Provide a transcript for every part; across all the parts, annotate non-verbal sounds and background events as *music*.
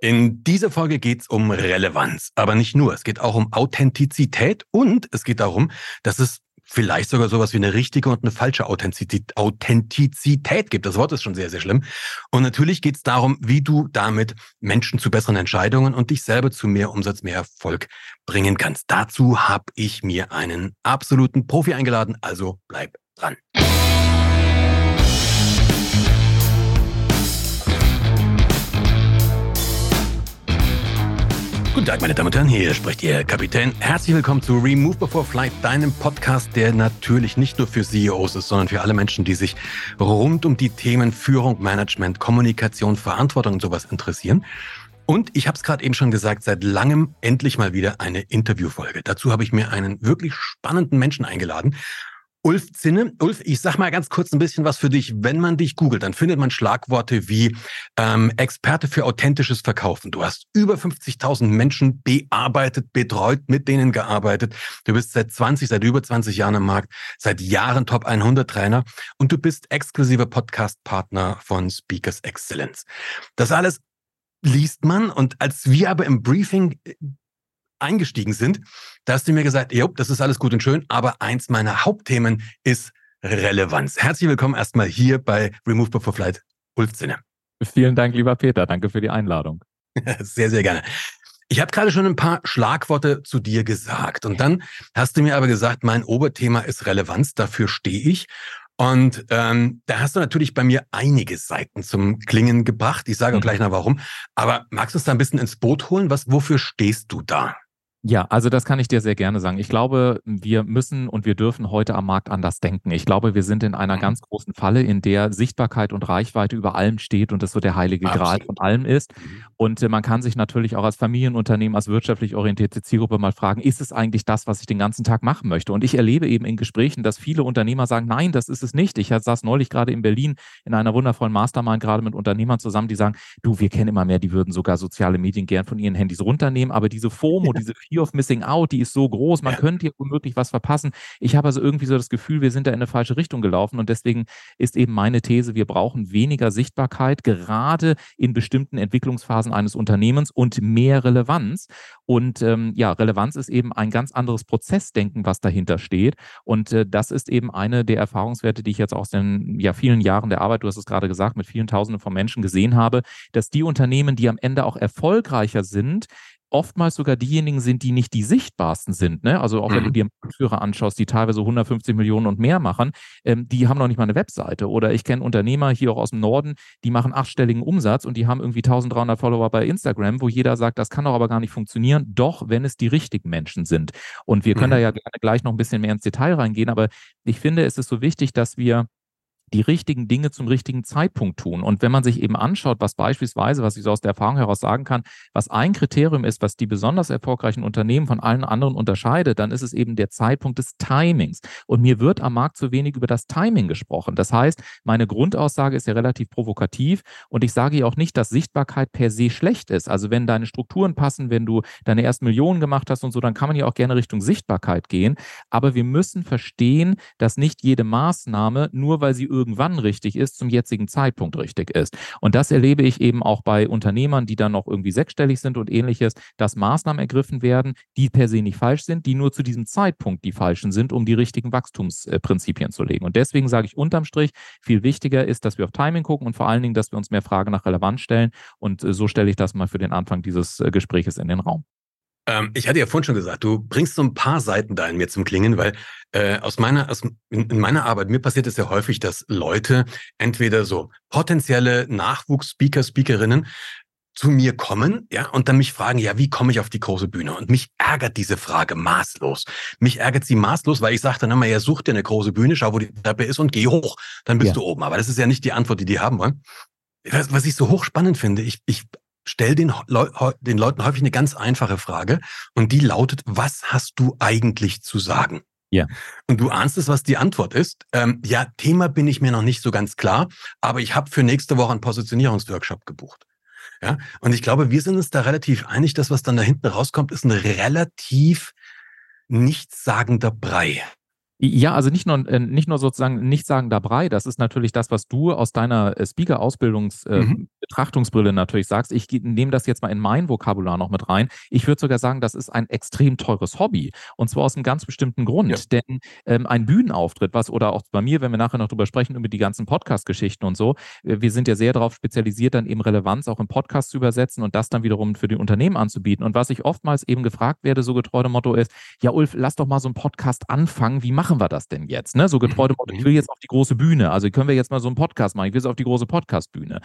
In dieser Folge geht es um Relevanz, aber nicht nur. Es geht auch um Authentizität und es geht darum, dass es vielleicht sogar sowas wie eine richtige und eine falsche Authentizität, gibt. Das Wort ist schon sehr, sehr schlimm. Und natürlich geht es darum, wie du damit Menschen zu besseren Entscheidungen und dich selber zu mehr Umsatz, mehr Erfolg bringen kannst. Dazu habe ich mir einen absoluten Profi eingeladen, also bleib dran. Guten Tag, meine Damen und Herren, hier spricht Ihr Kapitän. Herzlich willkommen zu Remove Before Flight, deinem Podcast, der natürlich nicht nur für CEOs ist, sondern für alle Menschen, die sich rund um die Themen Führung, Management, Kommunikation, Verantwortung und sowas interessieren. Und ich habe es gerade eben schon gesagt, seit langem endlich mal wieder eine Interviewfolge. Dazu habe ich mir einen wirklich spannenden Menschen eingeladen. Ulf Zinne. Ulf, ich sag mal ganz kurz ein bisschen was für dich. Wenn man dich googelt, dann findet man Schlagworte wie ähm, Experte für authentisches Verkaufen. Du hast über 50.000 Menschen bearbeitet, betreut, mit denen gearbeitet. Du bist seit 20, seit über 20 Jahren am Markt, seit Jahren Top 100 Trainer und du bist exklusiver Podcast-Partner von Speakers Excellence. Das alles liest man und als wir aber im Briefing eingestiegen sind, da hast du mir gesagt, jo, das ist alles gut und schön, aber eins meiner Hauptthemen ist Relevanz. Herzlich willkommen erstmal hier bei Remove Before Flight, Ulf Zinne. Vielen Dank, lieber Peter. Danke für die Einladung. *laughs* sehr, sehr gerne. Ich habe gerade schon ein paar Schlagworte zu dir gesagt und dann hast du mir aber gesagt, mein Oberthema ist Relevanz, dafür stehe ich. Und ähm, da hast du natürlich bei mir einige Seiten zum Klingen gebracht. Ich sage auch mhm. gleich noch warum. Aber magst du es da ein bisschen ins Boot holen? Was, wofür stehst du da? Ja, also das kann ich dir sehr gerne sagen. Ich glaube, wir müssen und wir dürfen heute am Markt anders denken. Ich glaube, wir sind in einer mhm. ganz großen Falle, in der Sichtbarkeit und Reichweite über allem steht und das so der heilige Gral von allem ist. Mhm. Und äh, man kann sich natürlich auch als Familienunternehmen, als wirtschaftlich orientierte Zielgruppe mal fragen, ist es eigentlich das, was ich den ganzen Tag machen möchte? Und ich erlebe eben in Gesprächen, dass viele Unternehmer sagen, nein, das ist es nicht. Ich saß neulich gerade in Berlin in einer wundervollen Mastermind gerade mit Unternehmern zusammen, die sagen, du, wir kennen immer mehr, die würden sogar soziale Medien gern von ihren Handys runternehmen, aber diese FOMO, diese Fear of Missing Out, die ist so groß, man ja. könnte hier womöglich was verpassen. Ich habe also irgendwie so das Gefühl, wir sind da in eine falsche Richtung gelaufen und deswegen ist eben meine These, wir brauchen weniger Sichtbarkeit, gerade in bestimmten Entwicklungsphasen eines Unternehmens und mehr Relevanz. Und ähm, ja, Relevanz ist eben ein ganz anderes Prozessdenken, was dahinter steht. Und äh, das ist eben eine der Erfahrungswerte, die ich jetzt aus den ja, vielen Jahren der Arbeit, du hast es gerade gesagt, mit vielen Tausenden von Menschen gesehen habe, dass die Unternehmen, die am Ende auch erfolgreicher sind, oftmals sogar diejenigen sind, die nicht die sichtbarsten sind. Ne? Also auch mhm. wenn du mhm. dir Marktführer anschaust, die teilweise 150 Millionen und mehr machen, ähm, die haben noch nicht mal eine Webseite. Oder ich kenne Unternehmer hier auch aus dem Norden, die machen achtstelligen Umsatz und die haben irgendwie 1300 Follower bei Instagram, wo jeder sagt, das kann doch aber gar nicht funktionieren. Doch, wenn es die richtigen Menschen sind. Und wir können mhm. da ja gerne gleich noch ein bisschen mehr ins Detail reingehen, aber ich finde, es ist so wichtig, dass wir die richtigen Dinge zum richtigen Zeitpunkt tun. Und wenn man sich eben anschaut, was beispielsweise, was ich so aus der Erfahrung heraus sagen kann, was ein Kriterium ist, was die besonders erfolgreichen Unternehmen von allen anderen unterscheidet, dann ist es eben der Zeitpunkt des Timings. Und mir wird am Markt zu wenig über das Timing gesprochen. Das heißt, meine Grundaussage ist ja relativ provokativ und ich sage ja auch nicht, dass Sichtbarkeit per se schlecht ist. Also wenn deine Strukturen passen, wenn du deine ersten Millionen gemacht hast und so, dann kann man ja auch gerne Richtung Sichtbarkeit gehen. Aber wir müssen verstehen, dass nicht jede Maßnahme, nur weil sie irgendwann richtig ist, zum jetzigen Zeitpunkt richtig ist. Und das erlebe ich eben auch bei Unternehmern, die dann noch irgendwie sechsstellig sind und ähnliches, dass Maßnahmen ergriffen werden, die per se nicht falsch sind, die nur zu diesem Zeitpunkt die falschen sind, um die richtigen Wachstumsprinzipien zu legen. Und deswegen sage ich unterm Strich, viel wichtiger ist, dass wir auf Timing gucken und vor allen Dingen, dass wir uns mehr Fragen nach Relevanz stellen. Und äh, so stelle ich das mal für den Anfang dieses äh, Gespräches in den Raum. Ähm, ich hatte ja vorhin schon gesagt, du bringst so ein paar Seiten da in mir zum Klingen, weil äh, aus meiner, aus, in, in meiner Arbeit, mir passiert es ja häufig, dass Leute entweder so potenzielle Nachwuchs-Speaker, Speakerinnen zu mir kommen, ja, und dann mich fragen, ja, wie komme ich auf die große Bühne? Und mich ärgert diese Frage maßlos. Mich ärgert sie maßlos, weil ich sage dann immer, ja, such dir eine große Bühne, schau, wo die Treppe ist und geh hoch, dann bist ja. du oben. Aber das ist ja nicht die Antwort, die die haben wollen. Was, was ich so hochspannend finde, ich, ich stell den, Leu den Leuten häufig eine ganz einfache Frage und die lautet, was hast du eigentlich zu sagen? Ja. Und du ahnst es, was die Antwort ist. Ähm, ja, Thema bin ich mir noch nicht so ganz klar, aber ich habe für nächste Woche einen Positionierungsworkshop gebucht. Ja, und ich glaube, wir sind uns da relativ einig, dass was dann da hinten rauskommt, ist ein relativ nichtssagender Brei. Ja, also nicht nur, äh, nicht nur sozusagen nichtssagender Brei, das ist natürlich das, was du aus deiner äh, Speaker-Ausbildungsmethodik Betrachtungsbrille natürlich sagst, ich nehme das jetzt mal in mein Vokabular noch mit rein. Ich würde sogar sagen, das ist ein extrem teures Hobby. Und zwar aus einem ganz bestimmten Grund. Ja. Denn ähm, ein Bühnenauftritt, was oder auch bei mir, wenn wir nachher noch drüber sprechen, über die ganzen Podcast-Geschichten und so, äh, wir sind ja sehr darauf spezialisiert, dann eben Relevanz auch im Podcast zu übersetzen und das dann wiederum für die Unternehmen anzubieten. Und was ich oftmals eben gefragt werde, so getreu dem Motto ist, ja, Ulf, lass doch mal so einen Podcast anfangen. Wie machen wir das denn jetzt? Ne? So getreu dem Motto, ich will jetzt auf die große Bühne. Also können wir jetzt mal so einen Podcast machen. Ich will jetzt auf die große Podcast-Bühne.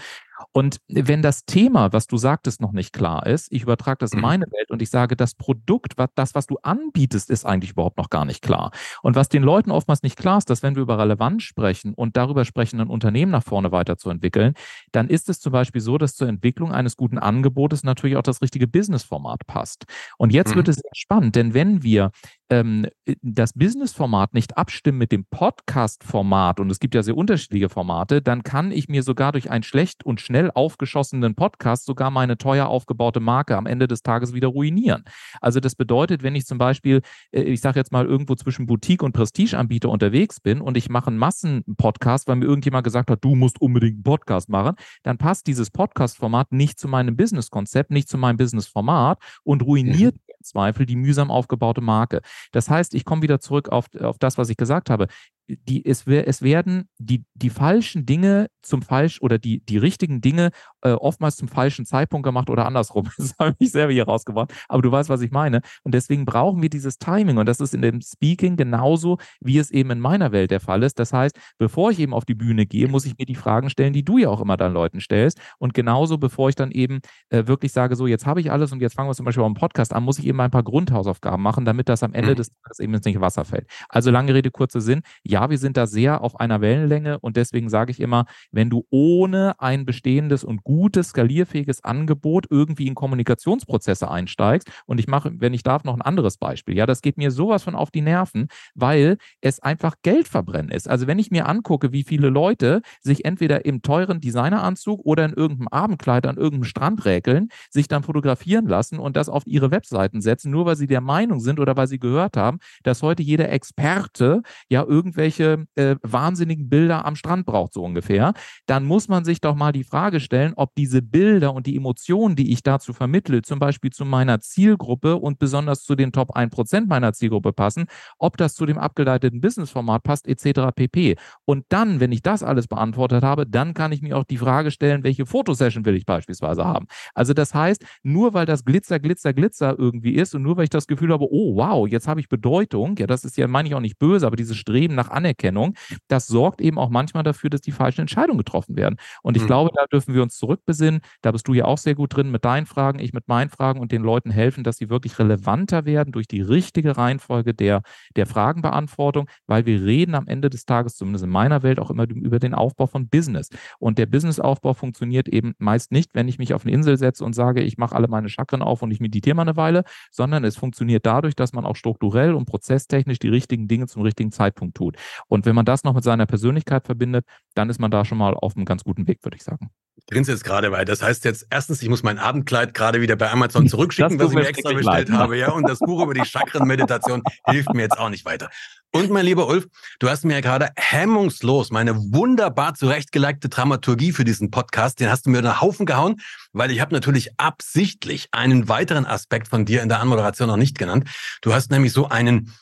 Und wenn das Thema, was du sagtest, noch nicht klar ist, ich übertrage das in mhm. meine Welt und ich sage, das Produkt, was, das, was du anbietest, ist eigentlich überhaupt noch gar nicht klar. Und was den Leuten oftmals nicht klar ist, dass wenn wir über Relevanz sprechen und darüber sprechen, ein Unternehmen nach vorne weiterzuentwickeln, dann ist es zum Beispiel so, dass zur Entwicklung eines guten Angebotes natürlich auch das richtige Businessformat passt. Und jetzt mhm. wird es spannend, denn wenn wir ähm, das Business-Format nicht abstimmen mit dem Podcast-Format, und es gibt ja sehr unterschiedliche Formate, dann kann ich mir sogar durch einen schlecht und schnell aufgeschossenen Podcast sogar meine teuer aufgebaute Marke am Ende des Tages wieder ruinieren. Also das bedeutet, wenn ich zum Beispiel, äh, ich sage jetzt mal, irgendwo zwischen Boutique und Prestige-Anbieter unterwegs bin und ich mache einen Massen-Podcast, weil mir irgendjemand gesagt hat, du musst unbedingt einen Podcast machen, dann passt dieses Podcast-Format nicht zu meinem Business-Konzept, nicht zu meinem Business-Format und ruiniert mhm. Zweifel die mühsam aufgebaute Marke. Das heißt, ich komme wieder zurück auf, auf das, was ich gesagt habe die, es, es werden die, die falschen Dinge zum falsch oder die, die richtigen Dinge äh, oftmals zum falschen Zeitpunkt gemacht oder andersrum. *laughs* Das habe ich selber hier rausgebracht. Aber du weißt, was ich meine. Und deswegen brauchen wir dieses Timing. Und das ist in dem Speaking genauso, wie es eben in meiner Welt der Fall ist. Das heißt, bevor ich eben auf die Bühne gehe, muss ich mir die Fragen stellen, die du ja auch immer deinen Leuten stellst. Und genauso, bevor ich dann eben äh, wirklich sage, so, jetzt habe ich alles und jetzt fangen wir zum Beispiel beim Podcast an, muss ich eben ein paar Grundhausaufgaben machen, damit das am Ende mhm. des Tages eben ins Wasser fällt. Also lange Rede, kurzer Sinn. Ja, wir sind da sehr auf einer Wellenlänge und deswegen sage ich immer, wenn du ohne ein bestehendes und gutes, skalierfähiges Angebot irgendwie in Kommunikationsprozesse einsteigst und ich mache, wenn ich darf, noch ein anderes Beispiel. Ja, das geht mir sowas von auf die Nerven, weil es einfach Geldverbrennen ist. Also wenn ich mir angucke, wie viele Leute sich entweder im teuren Designeranzug oder in irgendeinem Abendkleid an irgendeinem Strand räkeln, sich dann fotografieren lassen und das auf ihre Webseiten setzen, nur weil sie der Meinung sind oder weil sie gehört haben, dass heute jeder Experte ja irgendwelche äh, wahnsinnigen Bilder am Strand braucht, so ungefähr, dann muss man sich doch mal die Frage stellen, ob diese Bilder und die Emotionen, die ich dazu vermittle, zum Beispiel zu meiner Zielgruppe und besonders zu den Top 1% meiner Zielgruppe passen, ob das zu dem abgeleiteten Businessformat passt, etc. pp. Und dann, wenn ich das alles beantwortet habe, dann kann ich mir auch die Frage stellen, welche Fotosession will ich beispielsweise haben. Also das heißt, nur weil das Glitzer, Glitzer, Glitzer irgendwie ist und nur weil ich das Gefühl habe, oh wow, jetzt habe ich Bedeutung, ja, das ist ja, meine ich auch nicht böse, aber dieses Streben nach Anerkennung, das sorgt eben auch manchmal dafür, dass die falschen Entscheidungen getroffen werden. Und ich mhm. glaube, da dürfen wir uns zurückbesinnen. Da bist du ja auch sehr gut drin mit deinen Fragen, ich mit meinen Fragen und den Leuten helfen, dass sie wirklich relevanter werden durch die richtige Reihenfolge der, der Fragenbeantwortung, weil wir reden am Ende des Tages, zumindest in meiner Welt, auch immer über den Aufbau von Business. Und der Businessaufbau funktioniert eben meist nicht, wenn ich mich auf eine Insel setze und sage, ich mache alle meine Chakren auf und ich meditiere mal eine Weile, sondern es funktioniert dadurch, dass man auch strukturell und prozesstechnisch die richtigen Dinge zum richtigen Zeitpunkt tut. Und wenn man das noch mit seiner Persönlichkeit verbindet, dann ist man da schon mal auf einem ganz guten Weg, würde ich sagen. Ich grinse jetzt gerade, weil das heißt jetzt erstens, ich muss mein Abendkleid gerade wieder bei Amazon *laughs* zurückschicken, was ich mir extra bestellt leid. habe, ja, und das Buch über die Chakrenmeditation *laughs* hilft mir jetzt auch nicht weiter. Und mein lieber Ulf, du hast mir ja gerade hemmungslos meine wunderbar zurechtgelegte Dramaturgie für diesen Podcast, den hast du mir einen Haufen gehauen, weil ich habe natürlich absichtlich einen weiteren Aspekt von dir in der Anmoderation noch nicht genannt. Du hast nämlich so einen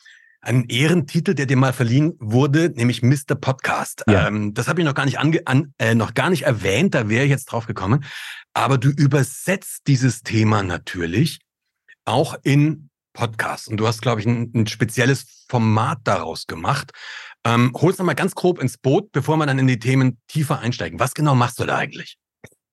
einen Ehrentitel, der dir mal verliehen wurde, nämlich Mr. Podcast. Ja. Ähm, das habe ich noch gar nicht ange an, äh, noch gar nicht erwähnt, da wäre ich jetzt drauf gekommen. Aber du übersetzt dieses Thema natürlich auch in Podcasts. Und du hast, glaube ich, ein, ein spezielles Format daraus gemacht. Ähm, hol's noch mal ganz grob ins Boot, bevor wir dann in die Themen tiefer einsteigen. Was genau machst du da eigentlich?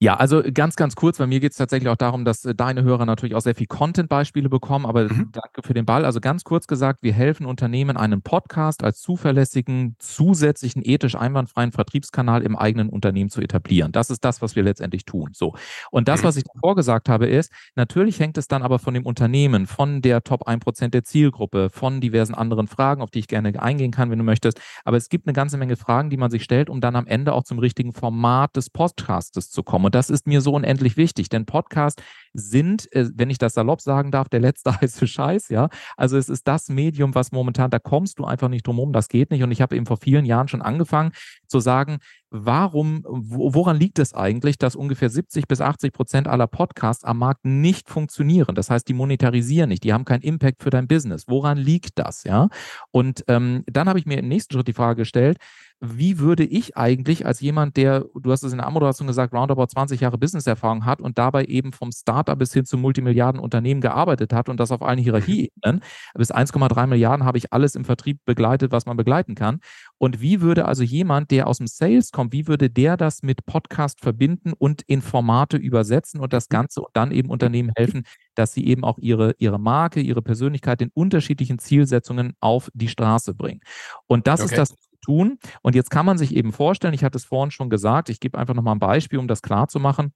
Ja, also ganz, ganz kurz, bei mir geht es tatsächlich auch darum, dass äh, deine Hörer natürlich auch sehr viel Content-Beispiele bekommen, aber mhm. danke für den Ball. Also ganz kurz gesagt, wir helfen Unternehmen, einen Podcast als zuverlässigen, zusätzlichen, ethisch einwandfreien Vertriebskanal im eigenen Unternehmen zu etablieren. Das ist das, was wir letztendlich tun. So. Und das, mhm. was ich davor gesagt habe, ist, natürlich hängt es dann aber von dem Unternehmen, von der Top 1% der Zielgruppe, von diversen anderen Fragen, auf die ich gerne eingehen kann, wenn du möchtest. Aber es gibt eine ganze Menge Fragen, die man sich stellt, um dann am Ende auch zum richtigen Format des Podcastes zu kommen. Und das ist mir so unendlich wichtig, denn Podcasts sind, äh, wenn ich das salopp sagen darf, der letzte *laughs* heiße Scheiß, ja. Also es ist das Medium, was momentan, da kommst du einfach nicht drum rum, das geht nicht. Und ich habe eben vor vielen Jahren schon angefangen zu sagen, warum, woran liegt es eigentlich, dass ungefähr 70 bis 80 Prozent aller Podcasts am Markt nicht funktionieren? Das heißt, die monetarisieren nicht, die haben keinen Impact für dein Business. Woran liegt das, ja? Und ähm, dann habe ich mir im nächsten Schritt die Frage gestellt, wie würde ich eigentlich als jemand, der, du hast es in der Anmoderation gesagt, roundabout 20 Jahre Businesserfahrung hat und dabei eben vom Startup bis hin zu Multimilliardenunternehmen gearbeitet hat und das auf allen Hierarchieebenen, bis 1,3 Milliarden habe ich alles im Vertrieb begleitet, was man begleiten kann. Und wie würde also jemand, der aus dem Sales kommt, wie würde der das mit Podcast verbinden und in Formate übersetzen und das Ganze und dann eben Unternehmen helfen, dass sie eben auch ihre, ihre Marke, ihre Persönlichkeit in unterschiedlichen Zielsetzungen auf die Straße bringen. Und das okay. ist das, tun. Und jetzt kann man sich eben vorstellen, ich hatte es vorhin schon gesagt, ich gebe einfach nochmal ein Beispiel, um das klar zu machen.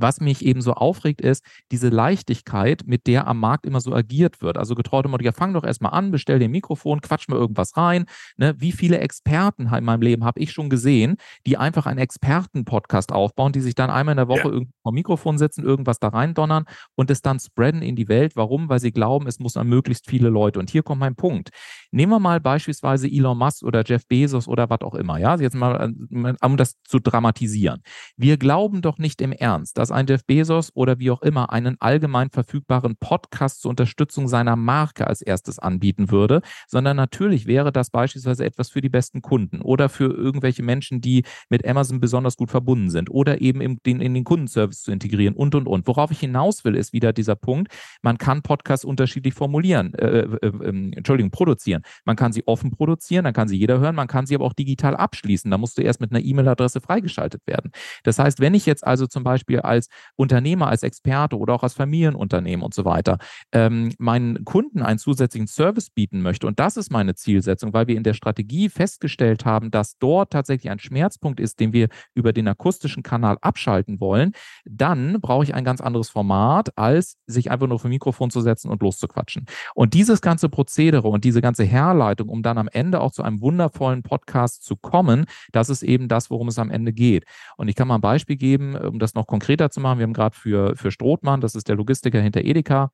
Was mich eben so aufregt, ist diese Leichtigkeit, mit der am Markt immer so agiert wird. Also getraute Motto, ja, fang doch erstmal an, bestell dir ein Mikrofon, quatsch mir irgendwas rein. Ne? Wie viele Experten in meinem Leben habe ich schon gesehen, die einfach einen Experten-Podcast aufbauen, die sich dann einmal in der Woche ja. irgendwo am Mikrofon sitzen, irgendwas da rein donnern und es dann spreaden in die Welt. Warum? Weil sie glauben, es muss an möglichst viele Leute. Und hier kommt mein Punkt. Nehmen wir mal beispielsweise Elon Musk oder Jeff Bezos oder was auch immer. Ja, jetzt mal, äh, um das zu dramatisieren. Wir glauben doch nicht im Ernst, dass dass ein Jeff Bezos oder wie auch immer einen allgemein verfügbaren Podcast zur Unterstützung seiner Marke als erstes anbieten würde, sondern natürlich wäre das beispielsweise etwas für die besten Kunden oder für irgendwelche Menschen, die mit Amazon besonders gut verbunden sind oder eben in den, in den Kundenservice zu integrieren und, und, und. Worauf ich hinaus will, ist wieder dieser Punkt, man kann Podcasts unterschiedlich formulieren, äh, äh, äh, Entschuldigung, produzieren. Man kann sie offen produzieren, dann kann sie jeder hören, man kann sie aber auch digital abschließen. Da musst du erst mit einer E-Mail-Adresse freigeschaltet werden. Das heißt, wenn ich jetzt also zum Beispiel als Unternehmer, als Experte oder auch als Familienunternehmen und so weiter ähm, meinen Kunden einen zusätzlichen Service bieten möchte, und das ist meine Zielsetzung, weil wir in der Strategie festgestellt haben, dass dort tatsächlich ein Schmerzpunkt ist, den wir über den akustischen Kanal abschalten wollen, dann brauche ich ein ganz anderes Format, als sich einfach nur ein Mikrofon zu setzen und loszuquatschen. Und dieses ganze Prozedere und diese ganze Herleitung, um dann am Ende auch zu einem wundervollen Podcast zu kommen, das ist eben das, worum es am Ende geht. Und ich kann mal ein Beispiel geben, um das noch konkreter zu machen. Wir haben gerade für, für Strothmann, das ist der Logistiker hinter Edeka,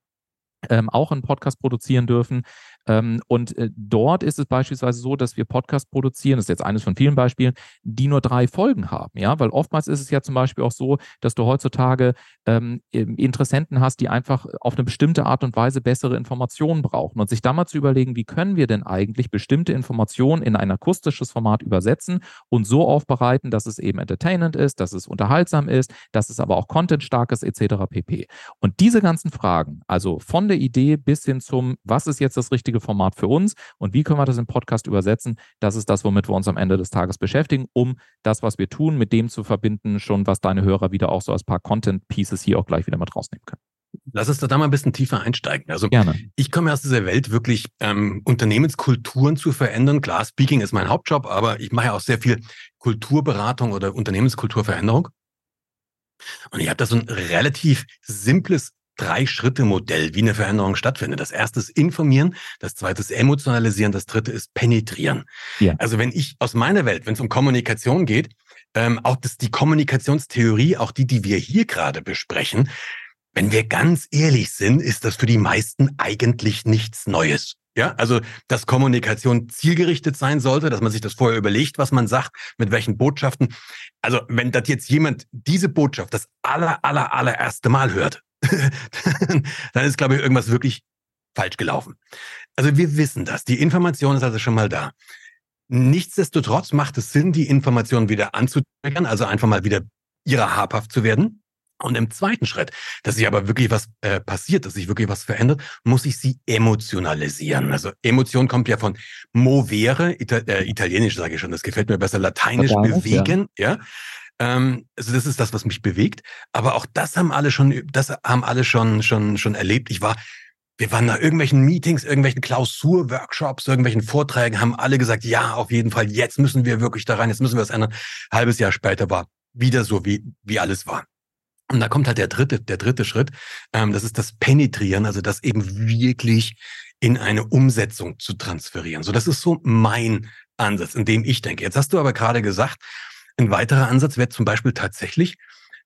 ähm, auch einen Podcast produzieren dürfen. Ähm, und äh, dort ist es beispielsweise so, dass wir Podcasts produzieren, das ist jetzt eines von vielen Beispielen, die nur drei Folgen haben, ja, weil oftmals ist es ja zum Beispiel auch so, dass du heutzutage ähm, Interessenten hast, die einfach auf eine bestimmte Art und Weise bessere Informationen brauchen und sich da mal zu überlegen, wie können wir denn eigentlich bestimmte Informationen in ein akustisches Format übersetzen und so aufbereiten, dass es eben entertainend ist, dass es unterhaltsam ist, dass es aber auch contentstark ist, etc. pp. Und diese ganzen Fragen, also von der Idee bis hin zum, was ist jetzt das richtige richtige Format für uns und wie können wir das im Podcast übersetzen? Das ist das, womit wir uns am Ende des Tages beschäftigen, um das, was wir tun, mit dem zu verbinden, schon was deine Hörer wieder auch so als paar Content-Pieces hier auch gleich wieder mit rausnehmen können. Lass uns da mal ein bisschen tiefer einsteigen. Also Gerne. ich komme aus dieser Welt, wirklich ähm, Unternehmenskulturen zu verändern. Klar, Speaking ist mein Hauptjob, aber ich mache ja auch sehr viel Kulturberatung oder Unternehmenskulturveränderung. Und ich habe da so ein relativ simples Drei-Schritte-Modell, wie eine Veränderung stattfindet. Das erste ist informieren, das zweite ist emotionalisieren, das dritte ist penetrieren. Ja. Also wenn ich aus meiner Welt, wenn es um Kommunikation geht, ähm, auch das, die Kommunikationstheorie, auch die, die wir hier gerade besprechen, wenn wir ganz ehrlich sind, ist das für die meisten eigentlich nichts Neues. Ja, also, dass Kommunikation zielgerichtet sein sollte, dass man sich das vorher überlegt, was man sagt, mit welchen Botschaften. Also, wenn das jetzt jemand diese Botschaft das aller, aller, allererste Mal hört, *laughs* dann ist, glaube ich, irgendwas wirklich falsch gelaufen. Also wir wissen das. Die Information ist also schon mal da. Nichtsdestotrotz macht es Sinn, die Information wieder anzutriggern, also einfach mal wieder ihrer habhaft zu werden. Und im zweiten Schritt, dass sich aber wirklich was äh, passiert, dass sich wirklich was verändert, muss ich sie emotionalisieren. Also Emotion kommt ja von movere, Ita äh, italienisch sage ich schon, das gefällt mir besser, lateinisch bewegen, ja. ja. Ähm, also das ist das, was mich bewegt. Aber auch das haben alle schon, das haben alle schon, schon, schon erlebt. Ich war, wir waren nach irgendwelchen Meetings, irgendwelchen Klausur-Workshops, irgendwelchen Vorträgen, haben alle gesagt, ja, auf jeden Fall, jetzt müssen wir wirklich da rein, jetzt müssen wir was ändern. Halbes Jahr später war wieder so, wie, wie alles war. Und da kommt halt der dritte, der dritte Schritt. Ähm, das ist das Penetrieren, also das eben wirklich in eine Umsetzung zu transferieren. So, das ist so mein Ansatz, in dem ich denke. Jetzt hast du aber gerade gesagt, ein weiterer Ansatz wäre zum Beispiel tatsächlich,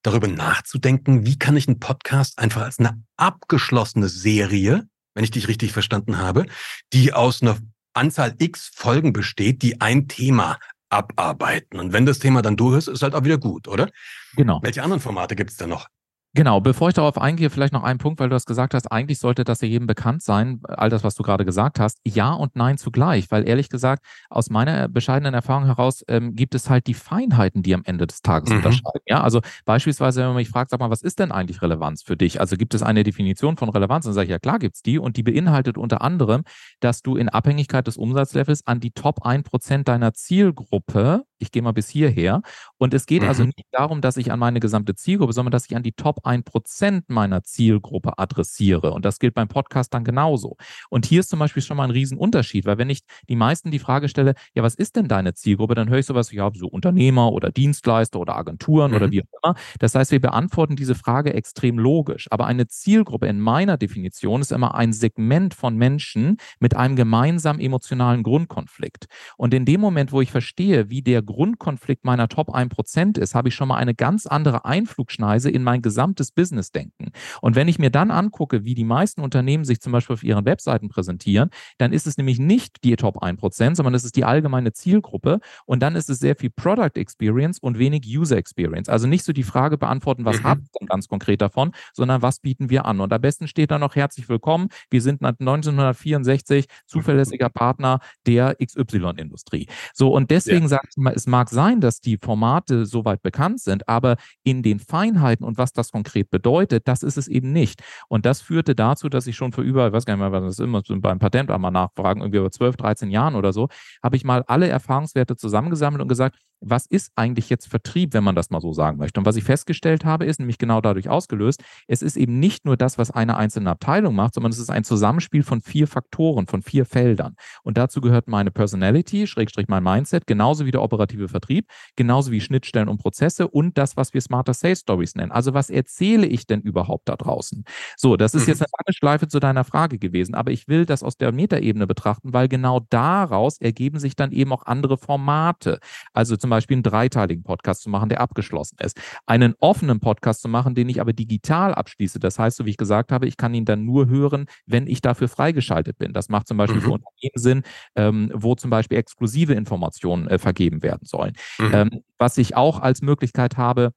darüber nachzudenken, wie kann ich einen Podcast einfach als eine abgeschlossene Serie, wenn ich dich richtig verstanden habe, die aus einer Anzahl X Folgen besteht, die ein Thema abarbeiten. Und wenn das Thema dann durch ist, ist halt auch wieder gut, oder? Genau. Welche anderen Formate gibt es da noch? Genau, bevor ich darauf eingehe, vielleicht noch ein Punkt, weil du hast gesagt hast, eigentlich sollte das ja jedem bekannt sein, all das, was du gerade gesagt hast. Ja und nein zugleich, weil ehrlich gesagt, aus meiner bescheidenen Erfahrung heraus ähm, gibt es halt die Feinheiten, die am Ende des Tages mhm. unterscheiden. Ja, also beispielsweise, wenn man mich fragt, sag mal, was ist denn eigentlich Relevanz für dich? Also gibt es eine Definition von Relevanz? Dann sage ich, ja klar gibt's die und die beinhaltet unter anderem, dass du in Abhängigkeit des Umsatzlevels an die Top 1% deiner Zielgruppe ich gehe mal bis hierher. Und es geht also mhm. also nicht darum, dass ich an meine gesamte Zielgruppe, sondern dass ich an die Top 1% meiner Zielgruppe adressiere. Und das gilt beim Podcast dann genauso. Und hier ist zum Beispiel schon mal ein Riesenunterschied, weil wenn ich die meisten die Frage stelle, ja, was ist denn deine Zielgruppe, dann höre ich sowas wie, ja, so Unternehmer oder Dienstleister oder Agenturen mhm. oder wie auch immer. Das heißt, wir beantworten diese Frage extrem logisch. Aber eine Zielgruppe in meiner Definition ist immer ein Segment von Menschen mit einem gemeinsamen emotionalen Grundkonflikt. Und in dem Moment, wo ich verstehe, wie der Grundkonflikt meiner Top 1% ist, habe ich schon mal eine ganz andere Einflugschneise in mein gesamtes Business-Denken. Und wenn ich mir dann angucke, wie die meisten Unternehmen sich zum Beispiel auf ihren Webseiten präsentieren, dann ist es nämlich nicht die Top 1%, sondern es ist die allgemeine Zielgruppe. Und dann ist es sehr viel Product Experience und wenig User Experience. Also nicht so die Frage beantworten, was mhm. habt ihr denn ganz konkret davon, sondern was bieten wir an. Und am besten steht da noch herzlich willkommen. Wir sind 1964 zuverlässiger Partner der XY-Industrie. So, und deswegen ja. sage ich mal, es mag sein, dass die Formate soweit bekannt sind, aber in den Feinheiten und was das konkret bedeutet, das ist es eben nicht. Und das führte dazu, dass ich schon für über, ich weiß gar nicht mehr, was das ist, immer beim Patent einmal nachfragen, irgendwie über 12, 13 Jahren oder so, habe ich mal alle Erfahrungswerte zusammengesammelt und gesagt, was ist eigentlich jetzt Vertrieb, wenn man das mal so sagen möchte? Und was ich festgestellt habe, ist nämlich genau dadurch ausgelöst, es ist eben nicht nur das, was eine einzelne Abteilung macht, sondern es ist ein Zusammenspiel von vier Faktoren, von vier Feldern. Und dazu gehört meine Personality, Schrägstrich mein Mindset, genauso wie der operative Vertrieb, genauso wie Schnittstellen und Prozesse und das, was wir Smarter Sales Stories nennen. Also was erzähle ich denn überhaupt da draußen? So, das ist mhm. jetzt eine lange Schleife zu deiner Frage gewesen, aber ich will das aus der Metaebene betrachten, weil genau daraus ergeben sich dann eben auch andere Formate. Also zum Beispiel einen dreiteiligen Podcast zu machen, der abgeschlossen ist. Einen offenen Podcast zu machen, den ich aber digital abschließe. Das heißt, so wie ich gesagt habe, ich kann ihn dann nur hören, wenn ich dafür freigeschaltet bin. Das macht zum Beispiel mhm. für Unternehmen Sinn, ähm, wo zum Beispiel exklusive Informationen äh, vergeben werden sollen. Mhm. Ähm, was ich auch als Möglichkeit habe,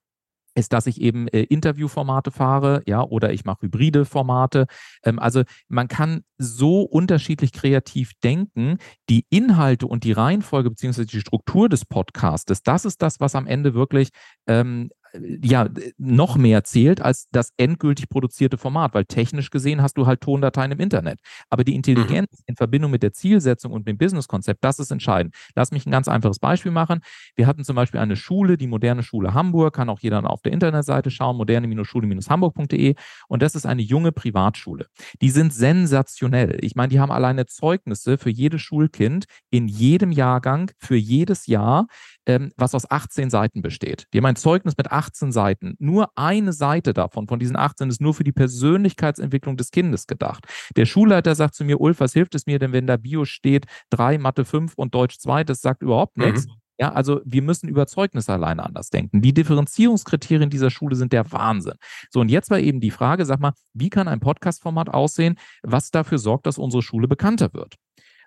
ist, dass ich eben äh, Interviewformate fahre, ja, oder ich mache hybride Formate. Ähm, also man kann so unterschiedlich kreativ denken. Die Inhalte und die Reihenfolge beziehungsweise die Struktur des Podcastes, das ist das, was am Ende wirklich ähm, ja, noch mehr zählt als das endgültig produzierte Format, weil technisch gesehen hast du halt Tondateien im Internet. Aber die. Intelligenz mhm. in Verbindung mit der Zielsetzung und dem Businesskonzept, das ist entscheidend. Lass mich ein ganz einfaches Beispiel machen. Wir hatten zum Beispiel eine Schule, die Moderne Schule Hamburg, kann auch jeder auf der Internetseite schauen, moderne-schule-hamburg.de. Und das ist eine junge Privatschule. Die sind sensationell. Ich meine, die haben alleine Zeugnisse für jedes Schulkind in jedem Jahrgang, für jedes Jahr ähm, was aus 18 Seiten besteht. Die haben ein Zeugnis mit 18 Seiten. Nur eine Seite davon, von diesen 18, ist nur für die Persönlichkeitsentwicklung des Kindes gedacht. Der Schulleiter sagt zu mir, Ulf, was hilft es mir denn, wenn da Bio steht, 3, Mathe 5 und Deutsch 2? Das sagt überhaupt mhm. nichts. Ja, also wir müssen über Zeugnisse alleine anders denken. Die Differenzierungskriterien dieser Schule sind der Wahnsinn. So, und jetzt war eben die Frage, sag mal, wie kann ein Podcast-Format aussehen, was dafür sorgt, dass unsere Schule bekannter wird?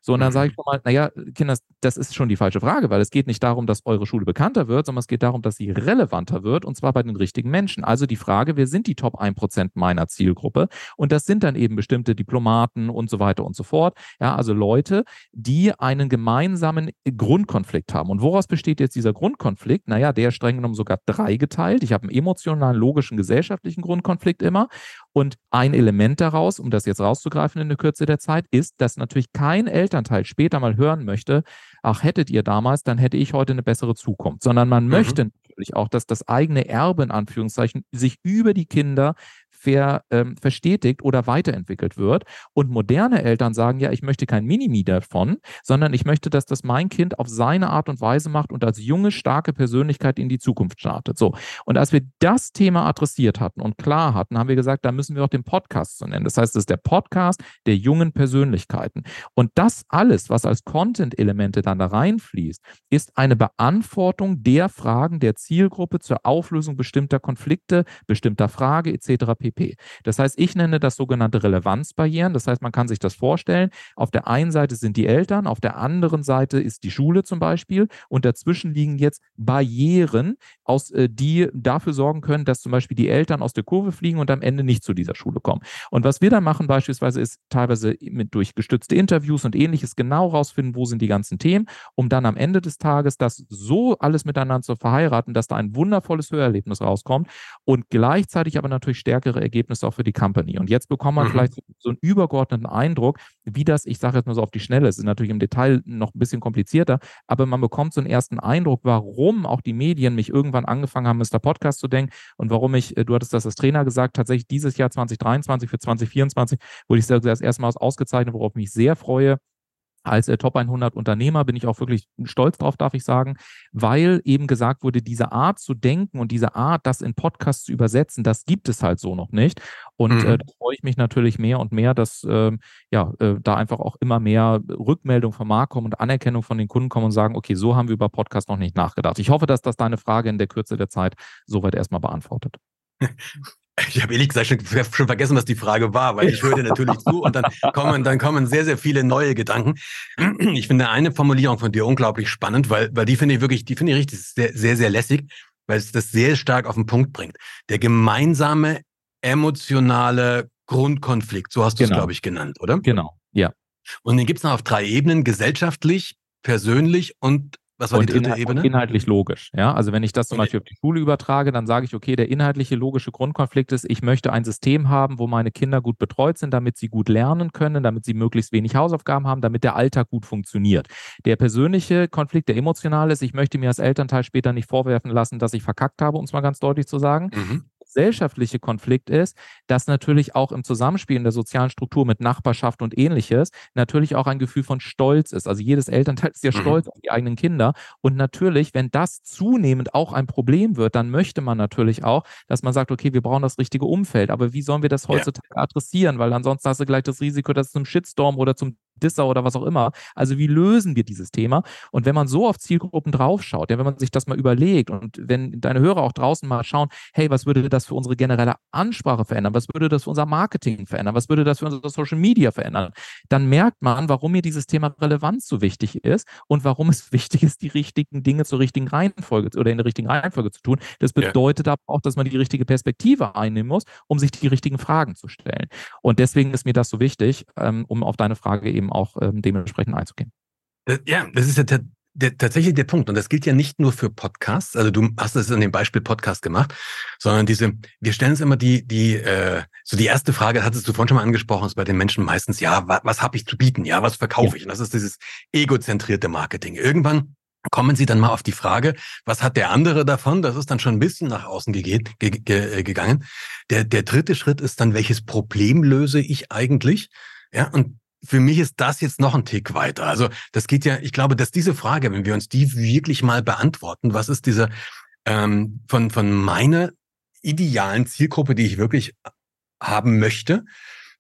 So, und dann sage ich mhm. schon mal, naja, Kinder, das ist schon die falsche Frage, weil es geht nicht darum, dass eure Schule bekannter wird, sondern es geht darum, dass sie relevanter wird und zwar bei den richtigen Menschen. Also die Frage, wer sind die Top 1% meiner Zielgruppe? Und das sind dann eben bestimmte Diplomaten und so weiter und so fort. Ja, also Leute, die einen gemeinsamen Grundkonflikt haben. Und woraus besteht jetzt dieser Grundkonflikt? Naja, der ist streng genommen sogar drei geteilt. Ich habe einen emotionalen, logischen, gesellschaftlichen Grundkonflikt immer. Und ein Element daraus, um das jetzt rauszugreifen in der Kürze der Zeit, ist, dass natürlich kein Elternteil später mal hören möchte, ach, hättet ihr damals, dann hätte ich heute eine bessere Zukunft, sondern man mhm. möchte natürlich auch, dass das eigene Erbe in Anführungszeichen sich über die Kinder ver, ähm, verstetigt oder weiterentwickelt wird. Und moderne Eltern sagen, ja, ich möchte kein Minimi davon, sondern ich möchte, dass das mein Kind auf seine Art und Weise macht und als junge, starke Persönlichkeit in die Zukunft startet. So. Und als wir das Thema adressiert hatten und klar hatten, haben wir gesagt, da müssen wir auch den Podcast so nennen. Das heißt, es ist der Podcast der jungen Persönlichkeiten. Und das alles, was als Content-Elemente dann da reinfließt, ist eine Beantwortung der Fragen der Zielgruppe zur Auflösung bestimmter Konflikte, bestimmter Frage etc. pp. Das heißt, ich nenne das sogenannte Relevanzbarrieren. Das heißt, man kann sich das vorstellen. Auf der einen Seite sind die Eltern, auf der anderen Seite ist die Schule zum Beispiel und dazwischen liegen jetzt Barrieren, aus, äh, die dafür sorgen können, dass zum Beispiel die Eltern aus der Kurve fliegen und am Ende nicht zu dieser Schule kommen. Und was wir dann machen beispielsweise ist teilweise mit durch gestützte Interviews und ähnliches genau rausfinden, wo sind die ganzen Themen, um dann am Ende des Tages das so alles miteinander zu verheiraten, dass da ein wundervolles Hörerlebnis rauskommt und gleichzeitig aber natürlich stärkere Ergebnisse auch für die Company. Und jetzt bekommt man mhm. vielleicht so einen übergeordneten Eindruck, wie das, ich sage jetzt mal so auf die Schnelle, es ist natürlich im Detail noch ein bisschen komplizierter, aber man bekommt so einen ersten Eindruck, warum auch die Medien mich irgendwann angefangen haben, Mr. Podcast zu denken und warum ich, äh, du hattest das als Trainer gesagt, tatsächlich dieses Jahr 2023 für 2024 wurde ich das erstmals ausgezeichnet, worauf ich mich sehr freue als äh, Top 100 Unternehmer bin ich auch wirklich stolz drauf, darf ich sagen, weil eben gesagt wurde, diese Art zu denken und diese Art, das in Podcasts zu übersetzen, das gibt es halt so noch nicht. Und äh, mhm. äh, da freue ich mich natürlich mehr und mehr, dass äh, ja da einfach auch immer mehr Rückmeldung vom Markt kommen und Anerkennung von den Kunden kommen und sagen, okay, so haben wir über Podcasts noch nicht nachgedacht. Ich hoffe, dass das deine Frage in der Kürze der Zeit soweit erstmal beantwortet. *laughs* Ich habe ehrlich gesagt schon, schon, vergessen, was die Frage war, weil ich höre dir natürlich zu und dann kommen, dann kommen sehr, sehr viele neue Gedanken. Ich finde eine Formulierung von dir unglaublich spannend, weil, weil die finde ich wirklich, die finde ich richtig sehr, sehr, sehr lässig, weil es das sehr stark auf den Punkt bringt. Der gemeinsame emotionale Grundkonflikt, so hast du es, genau. glaube ich, genannt, oder? Genau, ja. Und den gibt es noch auf drei Ebenen, gesellschaftlich, persönlich und was war und die dritte inhalt, Ebene? Inhaltlich logisch. Ja, also wenn ich das zum okay. Beispiel auf die Schule übertrage, dann sage ich, okay, der inhaltliche logische Grundkonflikt ist, ich möchte ein System haben, wo meine Kinder gut betreut sind, damit sie gut lernen können, damit sie möglichst wenig Hausaufgaben haben, damit der Alltag gut funktioniert. Der persönliche Konflikt, der emotional ist, ich möchte mir als Elternteil später nicht vorwerfen lassen, dass ich verkackt habe, um es mal ganz deutlich zu sagen. Mhm gesellschaftliche Konflikt ist, dass natürlich auch im Zusammenspiel in der sozialen Struktur mit Nachbarschaft und ähnliches natürlich auch ein Gefühl von Stolz ist. Also jedes Elternteil ist ja mhm. stolz auf die eigenen Kinder. Und natürlich, wenn das zunehmend auch ein Problem wird, dann möchte man natürlich auch, dass man sagt, okay, wir brauchen das richtige Umfeld. Aber wie sollen wir das heutzutage ja. adressieren? Weil ansonsten hast du gleich das Risiko, dass es zum Shitstorm oder zum Disser oder was auch immer. Also wie lösen wir dieses Thema? Und wenn man so auf Zielgruppen draufschaut, ja, wenn man sich das mal überlegt und wenn deine Hörer auch draußen mal schauen, hey, was würde das für unsere generelle Ansprache verändern? Was würde das für unser Marketing verändern? Was würde das für unser Social Media verändern? Dann merkt man, warum mir dieses Thema Relevanz so wichtig ist und warum es *laughs* wichtig ist, die richtigen Dinge zur richtigen Reihenfolge oder in der richtigen Reihenfolge zu tun. Das bedeutet ja. aber auch, dass man die richtige Perspektive einnehmen muss, um sich die richtigen Fragen zu stellen. Und deswegen ist mir das so wichtig, ähm, um auf deine Frage eben eben auch ähm, dementsprechend einzugehen. Äh, ja, das ist ja der, tatsächlich der Punkt. Und das gilt ja nicht nur für Podcasts. Also du hast das in dem Beispiel Podcast gemacht, sondern diese, wir stellen uns immer die, die, äh, so die erste Frage, hattest du vorhin schon mal angesprochen, ist bei den Menschen meistens, ja, was, was habe ich zu bieten? Ja, was verkaufe ich? Und das ist dieses egozentrierte Marketing. Irgendwann kommen Sie dann mal auf die Frage, was hat der andere davon? Das ist dann schon ein bisschen nach außen ge ge ge gegangen. Der, der dritte Schritt ist dann, welches Problem löse ich eigentlich? Ja, und für mich ist das jetzt noch ein Tick weiter. Also das geht ja, ich glaube, dass diese Frage, wenn wir uns die wirklich mal beantworten, was ist diese ähm, von, von meiner idealen Zielgruppe, die ich wirklich haben möchte,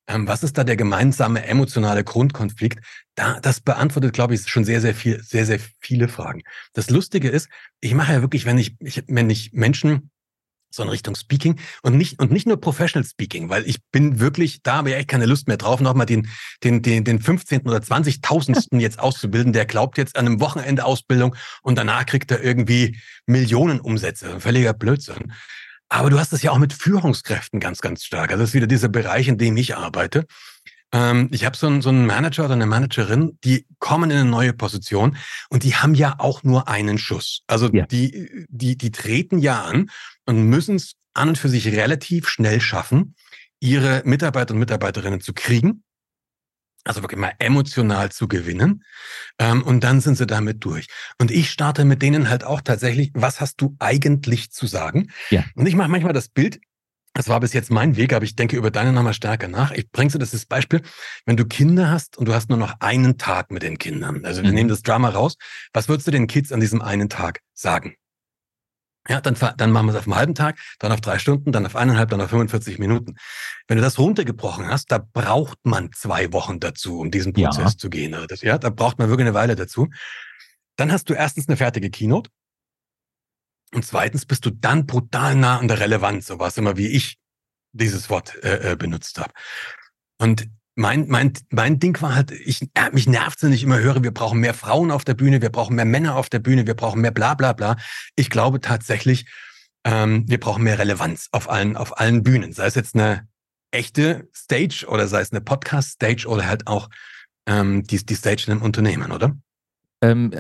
ähm, was ist da der gemeinsame emotionale Grundkonflikt? Da, das beantwortet, glaube ich, schon sehr, sehr viel, sehr, sehr viele Fragen. Das Lustige ist, ich mache ja wirklich, wenn ich, ich wenn ich Menschen so in Richtung Speaking und nicht und nicht nur Professional Speaking, weil ich bin wirklich, da habe ich echt keine Lust mehr drauf, nochmal den, den, den, den 15. oder 20.000. jetzt auszubilden, der glaubt jetzt an einem Wochenende Ausbildung und danach kriegt er irgendwie Millionen Umsätze. Völliger Blödsinn. Aber du hast es ja auch mit Führungskräften ganz, ganz stark. Also das ist wieder dieser Bereich, in dem ich arbeite. Ähm, ich habe so einen, so einen Manager oder eine Managerin, die kommen in eine neue Position und die haben ja auch nur einen Schuss. Also ja. die, die, die treten ja an und müssen es an und für sich relativ schnell schaffen, ihre Mitarbeiter und Mitarbeiterinnen zu kriegen. Also wirklich mal emotional zu gewinnen. Ähm, und dann sind sie damit durch. Und ich starte mit denen halt auch tatsächlich, was hast du eigentlich zu sagen? Ja. Und ich mache manchmal das Bild, das war bis jetzt mein Weg, aber ich denke über deine nochmal stärker nach. Ich bringe dir das als Beispiel, wenn du Kinder hast und du hast nur noch einen Tag mit den Kindern. Also wir mhm. nehmen das Drama raus. Was würdest du den Kids an diesem einen Tag sagen? Ja, dann, dann machen wir es auf einen halben Tag, dann auf drei Stunden, dann auf eineinhalb, dann auf 45 Minuten. Wenn du das runtergebrochen hast, da braucht man zwei Wochen dazu, um diesen Prozess ja. zu gehen. Also ja, da braucht man wirklich eine Weile dazu. Dann hast du erstens eine fertige Keynote. Und zweitens bist du dann brutal nah an der Relevanz, so was immer wie ich dieses Wort äh, äh, benutzt habe. Und mein, mein, mein Ding war halt, ich, mich nervt wenn ich immer höre, wir brauchen mehr Frauen auf der Bühne, wir brauchen mehr Männer auf der Bühne, wir brauchen mehr bla bla bla. Ich glaube tatsächlich, ähm, wir brauchen mehr Relevanz auf allen, auf allen Bühnen. Sei es jetzt eine echte Stage oder sei es eine Podcast-Stage oder halt auch ähm, die, die Stage in einem Unternehmen, oder? Ähm,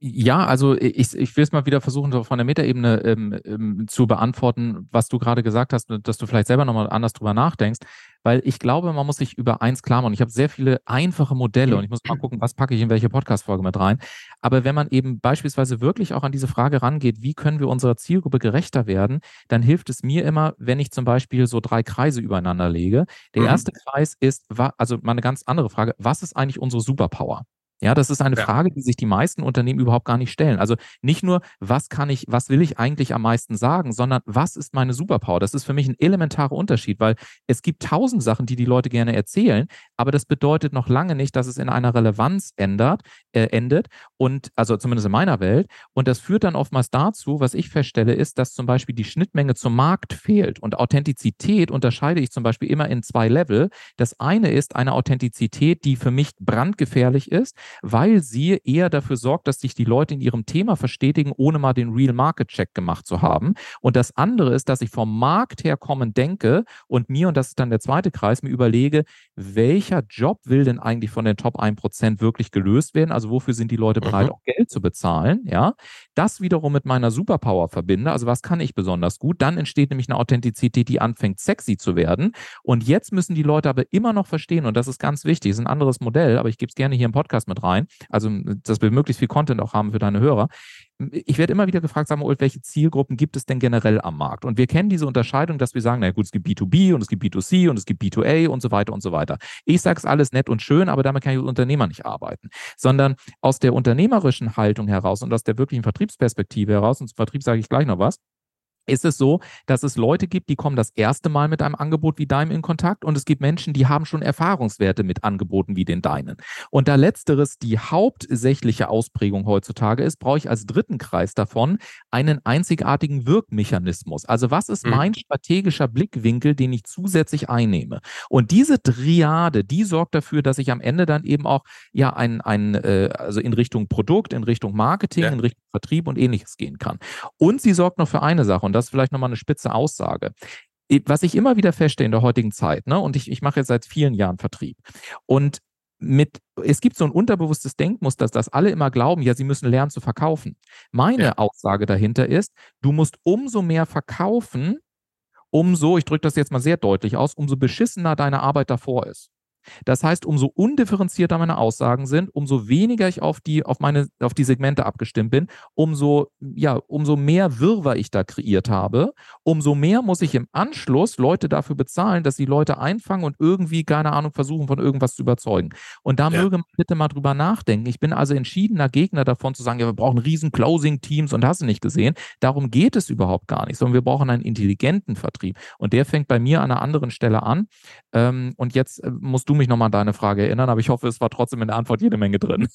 ja, also ich, ich will es mal wieder versuchen, so von der Metaebene ähm, ähm, zu beantworten, was du gerade gesagt hast, dass du vielleicht selber nochmal anders drüber nachdenkst, weil ich glaube, man muss sich über eins klar machen. Ich habe sehr viele einfache Modelle und ich muss mal gucken, was packe ich in welche Podcast-Folge mit rein. Aber wenn man eben beispielsweise wirklich auch an diese Frage rangeht, wie können wir unserer Zielgruppe gerechter werden, dann hilft es mir immer, wenn ich zum Beispiel so drei Kreise übereinander lege. Der mhm. erste Kreis ist, also mal eine ganz andere Frage, was ist eigentlich unsere Superpower? Ja, das ist eine ja. Frage, die sich die meisten Unternehmen überhaupt gar nicht stellen. Also nicht nur, was kann ich, was will ich eigentlich am meisten sagen, sondern was ist meine Superpower? Das ist für mich ein elementarer Unterschied, weil es gibt tausend Sachen, die die Leute gerne erzählen, aber das bedeutet noch lange nicht, dass es in einer Relevanz ändert, äh, endet und also zumindest in meiner Welt. Und das führt dann oftmals dazu, was ich feststelle, ist, dass zum Beispiel die Schnittmenge zum Markt fehlt. Und Authentizität unterscheide ich zum Beispiel immer in zwei Level. Das eine ist eine Authentizität, die für mich brandgefährlich ist weil sie eher dafür sorgt, dass sich die Leute in ihrem Thema verstetigen, ohne mal den Real Market Check gemacht zu haben. Und das andere ist, dass ich vom Markt her kommen denke und mir, und das ist dann der zweite Kreis, mir überlege, welcher Job will denn eigentlich von den Top 1% wirklich gelöst werden? Also wofür sind die Leute bereit, mhm. auch Geld zu bezahlen? Ja, das wiederum mit meiner Superpower verbinde. Also was kann ich besonders gut? Dann entsteht nämlich eine Authentizität, die anfängt sexy zu werden. Und jetzt müssen die Leute aber immer noch verstehen, und das ist ganz wichtig, ist ein anderes Modell, aber ich gebe es gerne hier im Podcast mit rein, also dass wir möglichst viel Content auch haben für deine Hörer. Ich werde immer wieder gefragt, sag mal, welche Zielgruppen gibt es denn generell am Markt? Und wir kennen diese Unterscheidung, dass wir sagen, na gut, es gibt B2B und es gibt B2C und es gibt B2A und so weiter und so weiter. Ich sage es alles nett und schön, aber damit kann ich als Unternehmer nicht arbeiten, sondern aus der unternehmerischen Haltung heraus und aus der wirklichen Vertriebsperspektive heraus, und zum Vertrieb sage ich gleich noch was, ist es so, dass es Leute gibt, die kommen das erste Mal mit einem Angebot wie deinem in Kontakt und es gibt Menschen, die haben schon Erfahrungswerte mit Angeboten wie den deinen. Und da letzteres die hauptsächliche Ausprägung heutzutage ist, brauche ich als dritten Kreis davon einen einzigartigen Wirkmechanismus. Also was ist mhm. mein strategischer Blickwinkel, den ich zusätzlich einnehme? Und diese Triade, die sorgt dafür, dass ich am Ende dann eben auch ja ein, ein äh, also in Richtung Produkt, in Richtung Marketing, ja. in Richtung Vertrieb und ähnliches gehen kann. Und sie sorgt noch für eine Sache und das ist vielleicht nochmal eine spitze Aussage. Was ich immer wieder feststelle in der heutigen Zeit, ne, und ich, ich mache jetzt seit vielen Jahren Vertrieb. Und mit, es gibt so ein unterbewusstes Denkmuster, dass alle immer glauben, ja, sie müssen lernen zu verkaufen. Meine ja. Aussage dahinter ist, du musst umso mehr verkaufen, umso, ich drücke das jetzt mal sehr deutlich aus, umso beschissener deine Arbeit davor ist. Das heißt, umso undifferenzierter meine Aussagen sind, umso weniger ich auf die, auf meine, auf die Segmente abgestimmt bin, umso, ja, umso mehr Wirrwarr ich da kreiert habe, umso mehr muss ich im Anschluss Leute dafür bezahlen, dass die Leute einfangen und irgendwie, keine Ahnung, versuchen, von irgendwas zu überzeugen. Und da ja. möge man bitte mal drüber nachdenken. Ich bin also entschiedener Gegner davon zu sagen, ja, wir brauchen riesen Closing-Teams und hast du nicht gesehen. Darum geht es überhaupt gar nicht, sondern wir brauchen einen intelligenten Vertrieb. Und der fängt bei mir an einer anderen Stelle an. Ähm, und jetzt äh, musst du mich nochmal an deine Frage erinnern, aber ich hoffe, es war trotzdem in der Antwort jede Menge drin.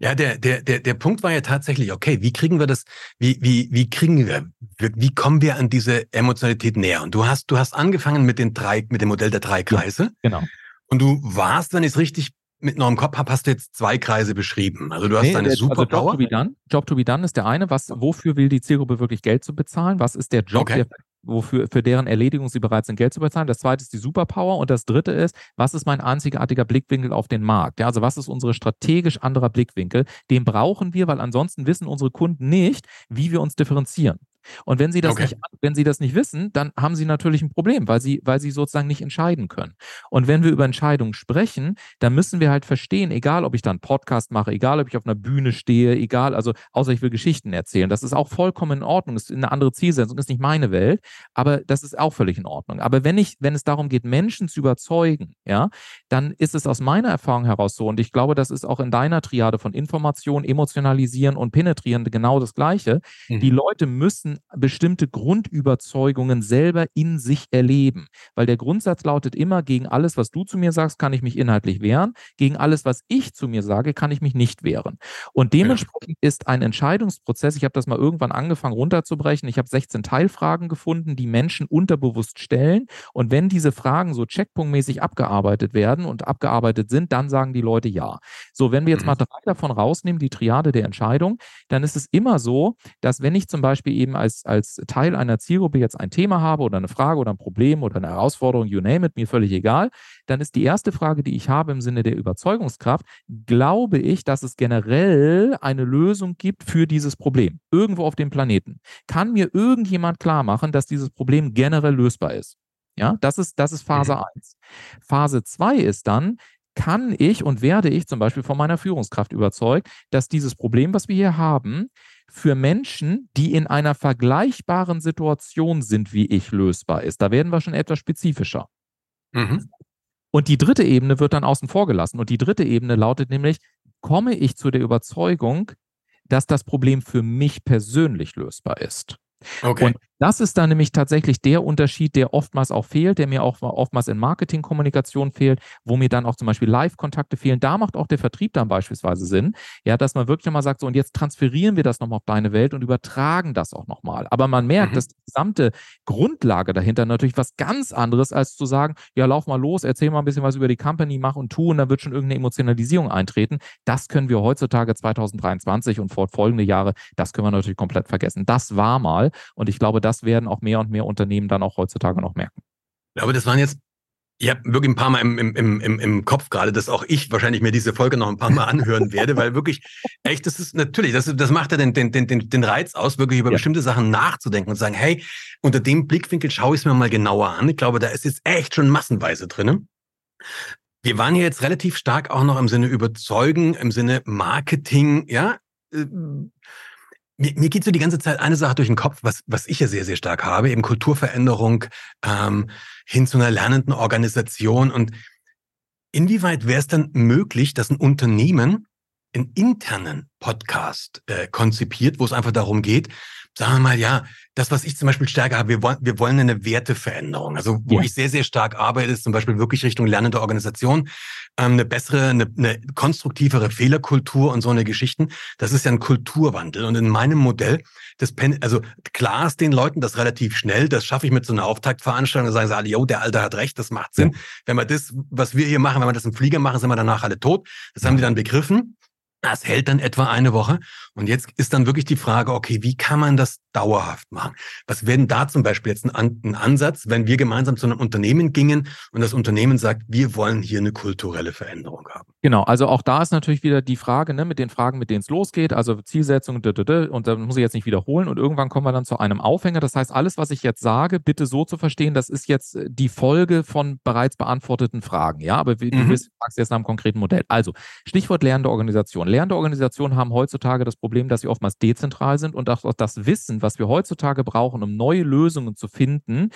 Ja, der, der, der, der Punkt war ja tatsächlich, okay, wie kriegen wir das, wie, wie, wie kriegen wir, wie kommen wir an diese Emotionalität näher? Und du hast, du hast angefangen mit den drei, mit dem Modell der drei Kreise. Ja, genau. Und du warst, wenn ich es richtig mit noch im Kopf habe, hast du jetzt zwei Kreise beschrieben. Also du hast nee, deine also Superpower. Job to be done. Job to be done ist der eine. Was, wofür will die Zielgruppe wirklich Geld zu bezahlen? Was ist der Job, okay. der wofür, für deren Erledigung sie bereit sind, Geld zu bezahlen. Das zweite ist die Superpower. Und das dritte ist, was ist mein einzigartiger Blickwinkel auf den Markt? Ja, also was ist unsere strategisch anderer Blickwinkel? Den brauchen wir, weil ansonsten wissen unsere Kunden nicht, wie wir uns differenzieren. Und wenn Sie das okay. nicht, wenn Sie das nicht wissen, dann haben Sie natürlich ein Problem, weil Sie, weil Sie sozusagen nicht entscheiden können. Und wenn wir über Entscheidungen sprechen, dann müssen wir halt verstehen, egal ob ich da einen Podcast mache, egal ob ich auf einer Bühne stehe, egal, also außer ich will Geschichten erzählen, das ist auch vollkommen in Ordnung, das ist eine andere Zielsetzung, ist nicht meine Welt, aber das ist auch völlig in Ordnung. Aber wenn ich, wenn es darum geht, Menschen zu überzeugen, ja, dann ist es aus meiner Erfahrung heraus so, und ich glaube, das ist auch in deiner Triade von Information, Emotionalisieren und Penetrieren genau das Gleiche. Mhm. Die Leute müssen bestimmte Grundüberzeugungen selber in sich erleben, weil der Grundsatz lautet immer, gegen alles, was du zu mir sagst, kann ich mich inhaltlich wehren, gegen alles, was ich zu mir sage, kann ich mich nicht wehren. Und dementsprechend ja. ist ein Entscheidungsprozess, ich habe das mal irgendwann angefangen runterzubrechen, ich habe 16 Teilfragen gefunden, die Menschen unterbewusst stellen und wenn diese Fragen so checkpunktmäßig abgearbeitet werden und abgearbeitet sind, dann sagen die Leute ja. So, wenn wir jetzt mhm. mal drei davon rausnehmen, die Triade der Entscheidung, dann ist es immer so, dass wenn ich zum Beispiel eben als, als Teil einer Zielgruppe jetzt ein Thema habe oder eine Frage oder ein Problem oder eine Herausforderung, you name it, mir völlig egal, dann ist die erste Frage, die ich habe im Sinne der Überzeugungskraft, glaube ich, dass es generell eine Lösung gibt für dieses Problem, irgendwo auf dem Planeten. Kann mir irgendjemand klar machen, dass dieses Problem generell lösbar ist? Ja, das ist, das ist Phase mhm. 1. Phase 2 ist dann, kann ich und werde ich zum Beispiel von meiner Führungskraft überzeugt, dass dieses Problem, was wir hier haben, für Menschen, die in einer vergleichbaren Situation sind wie ich, lösbar ist. Da werden wir schon etwas spezifischer. Mhm. Und die dritte Ebene wird dann außen vor gelassen. Und die dritte Ebene lautet nämlich, komme ich zu der Überzeugung, dass das Problem für mich persönlich lösbar ist. Okay. Und das ist dann nämlich tatsächlich der Unterschied, der oftmals auch fehlt, der mir auch oftmals in Marketingkommunikation fehlt, wo mir dann auch zum Beispiel Live-Kontakte fehlen. Da macht auch der Vertrieb dann beispielsweise Sinn, ja, dass man wirklich nochmal sagt, so und jetzt transferieren wir das nochmal auf deine Welt und übertragen das auch nochmal. Aber man merkt, mhm. dass die gesamte Grundlage dahinter natürlich was ganz anderes, als zu sagen, ja, lauf mal los, erzähl mal ein bisschen was über die Company, mach und tu und dann wird schon irgendeine Emotionalisierung eintreten. Das können wir heutzutage 2023 und fortfolgende Jahre, das können wir natürlich komplett vergessen. Das war mal und ich glaube, das werden auch mehr und mehr Unternehmen dann auch heutzutage noch merken. Ich glaube, das waren jetzt, ich habe wirklich ein paar Mal im, im, im, im Kopf gerade, dass auch ich wahrscheinlich mir diese Folge noch ein paar Mal anhören werde, weil wirklich, echt, das ist natürlich, das, das macht ja den, den, den, den Reiz aus, wirklich über ja. bestimmte Sachen nachzudenken und zu sagen, hey, unter dem Blickwinkel schaue ich es mir mal genauer an. Ich glaube, da ist jetzt echt schon massenweise drin. Wir waren ja jetzt relativ stark auch noch im Sinne überzeugen, im Sinne Marketing, ja. Äh, mir, mir geht so die ganze Zeit eine Sache durch den Kopf, was, was ich ja sehr, sehr stark habe, eben Kulturveränderung ähm, hin zu einer lernenden Organisation. Und inwieweit wäre es dann möglich, dass ein Unternehmen einen internen Podcast äh, konzipiert, wo es einfach darum geht, sagen wir mal, ja, das, was ich zum Beispiel stärker habe, wir wollen, wir wollen eine Werteveränderung. Also wo ja. ich sehr, sehr stark arbeite, ist zum Beispiel wirklich Richtung lernende Organisation, ähm, eine bessere, eine, eine konstruktivere Fehlerkultur und so eine Geschichten. Das ist ja ein Kulturwandel. Und in meinem Modell, das Pen also klar ist den Leuten das relativ schnell, das schaffe ich mit so einer Auftaktveranstaltung, da sagen sie alle, yo, der Alte hat recht, das macht Sinn. Ja. Wenn wir das, was wir hier machen, wenn wir das im Flieger machen, sind wir danach alle tot. Das haben die dann begriffen. Das hält dann etwa eine Woche. Und jetzt ist dann wirklich die Frage, okay, wie kann man das dauerhaft machen? Was wäre denn da zum Beispiel jetzt ein, ein, Ansatz, wenn wir gemeinsam zu einem Unternehmen gingen und das Unternehmen sagt, wir wollen hier eine kulturelle Veränderung haben? Genau, also auch da ist natürlich wieder die Frage, ne, mit den Fragen, mit denen es losgeht, also Zielsetzung, und da muss ich jetzt nicht wiederholen und irgendwann kommen wir dann zu einem Aufhänger. Das heißt, alles, was ich jetzt sage, bitte so zu verstehen, das ist jetzt äh, die Folge von bereits beantworteten Fragen. Ja, aber wie, mhm. du fragst jetzt nach einem konkreten Modell. Also, Stichwort lernende Organisation. Lernende Organisationen haben heutzutage das Problem, dass sie oftmals dezentral sind und auch das Wissen, was wir heutzutage brauchen, um neue Lösungen zu finden,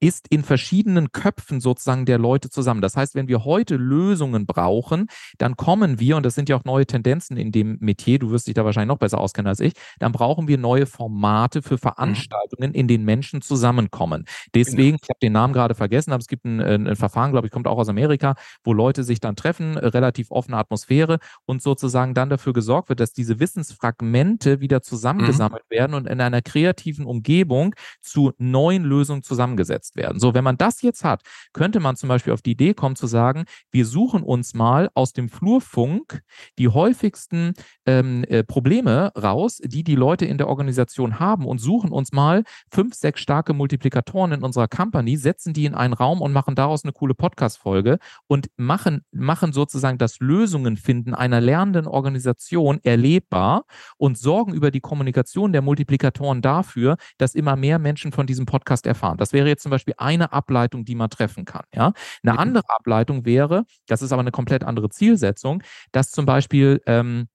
ist in verschiedenen Köpfen sozusagen der Leute zusammen. Das heißt, wenn wir heute Lösungen brauchen, dann kommen wir, und das sind ja auch neue Tendenzen in dem Metier, du wirst dich da wahrscheinlich noch besser auskennen als ich, dann brauchen wir neue Formate für Veranstaltungen, in denen Menschen zusammenkommen. Deswegen, ich habe den Namen gerade vergessen, aber es gibt ein, ein Verfahren, glaube ich, kommt auch aus Amerika, wo Leute sich dann treffen, relativ offene Atmosphäre und sozusagen dann dafür gesorgt wird, dass diese Wissensfragmente wieder zusammengesammelt mhm. werden und in einer kreativen Umgebung zu neuen Lösungen zusammengesetzt werden. So, wenn man das jetzt hat, könnte man zum Beispiel auf die Idee kommen zu sagen, wir suchen uns mal aus dem Flurfunk die häufigsten ähm, äh, Probleme raus, die die Leute in der Organisation haben und suchen uns mal fünf, sechs starke Multiplikatoren in unserer Company, setzen die in einen Raum und machen daraus eine coole Podcast-Folge und machen, machen sozusagen das Lösungen finden einer lernenden Organisation erlebbar und sorgen über die Kommunikation der Multiplikatoren dafür, dass immer mehr Menschen von diesem Podcast erfahren. Das wäre jetzt zum Beispiel eine Ableitung, die man treffen kann. Ja? Eine mhm. andere Ableitung wäre, das ist aber eine komplett andere Zielsetzung, dass zum Beispiel ähm,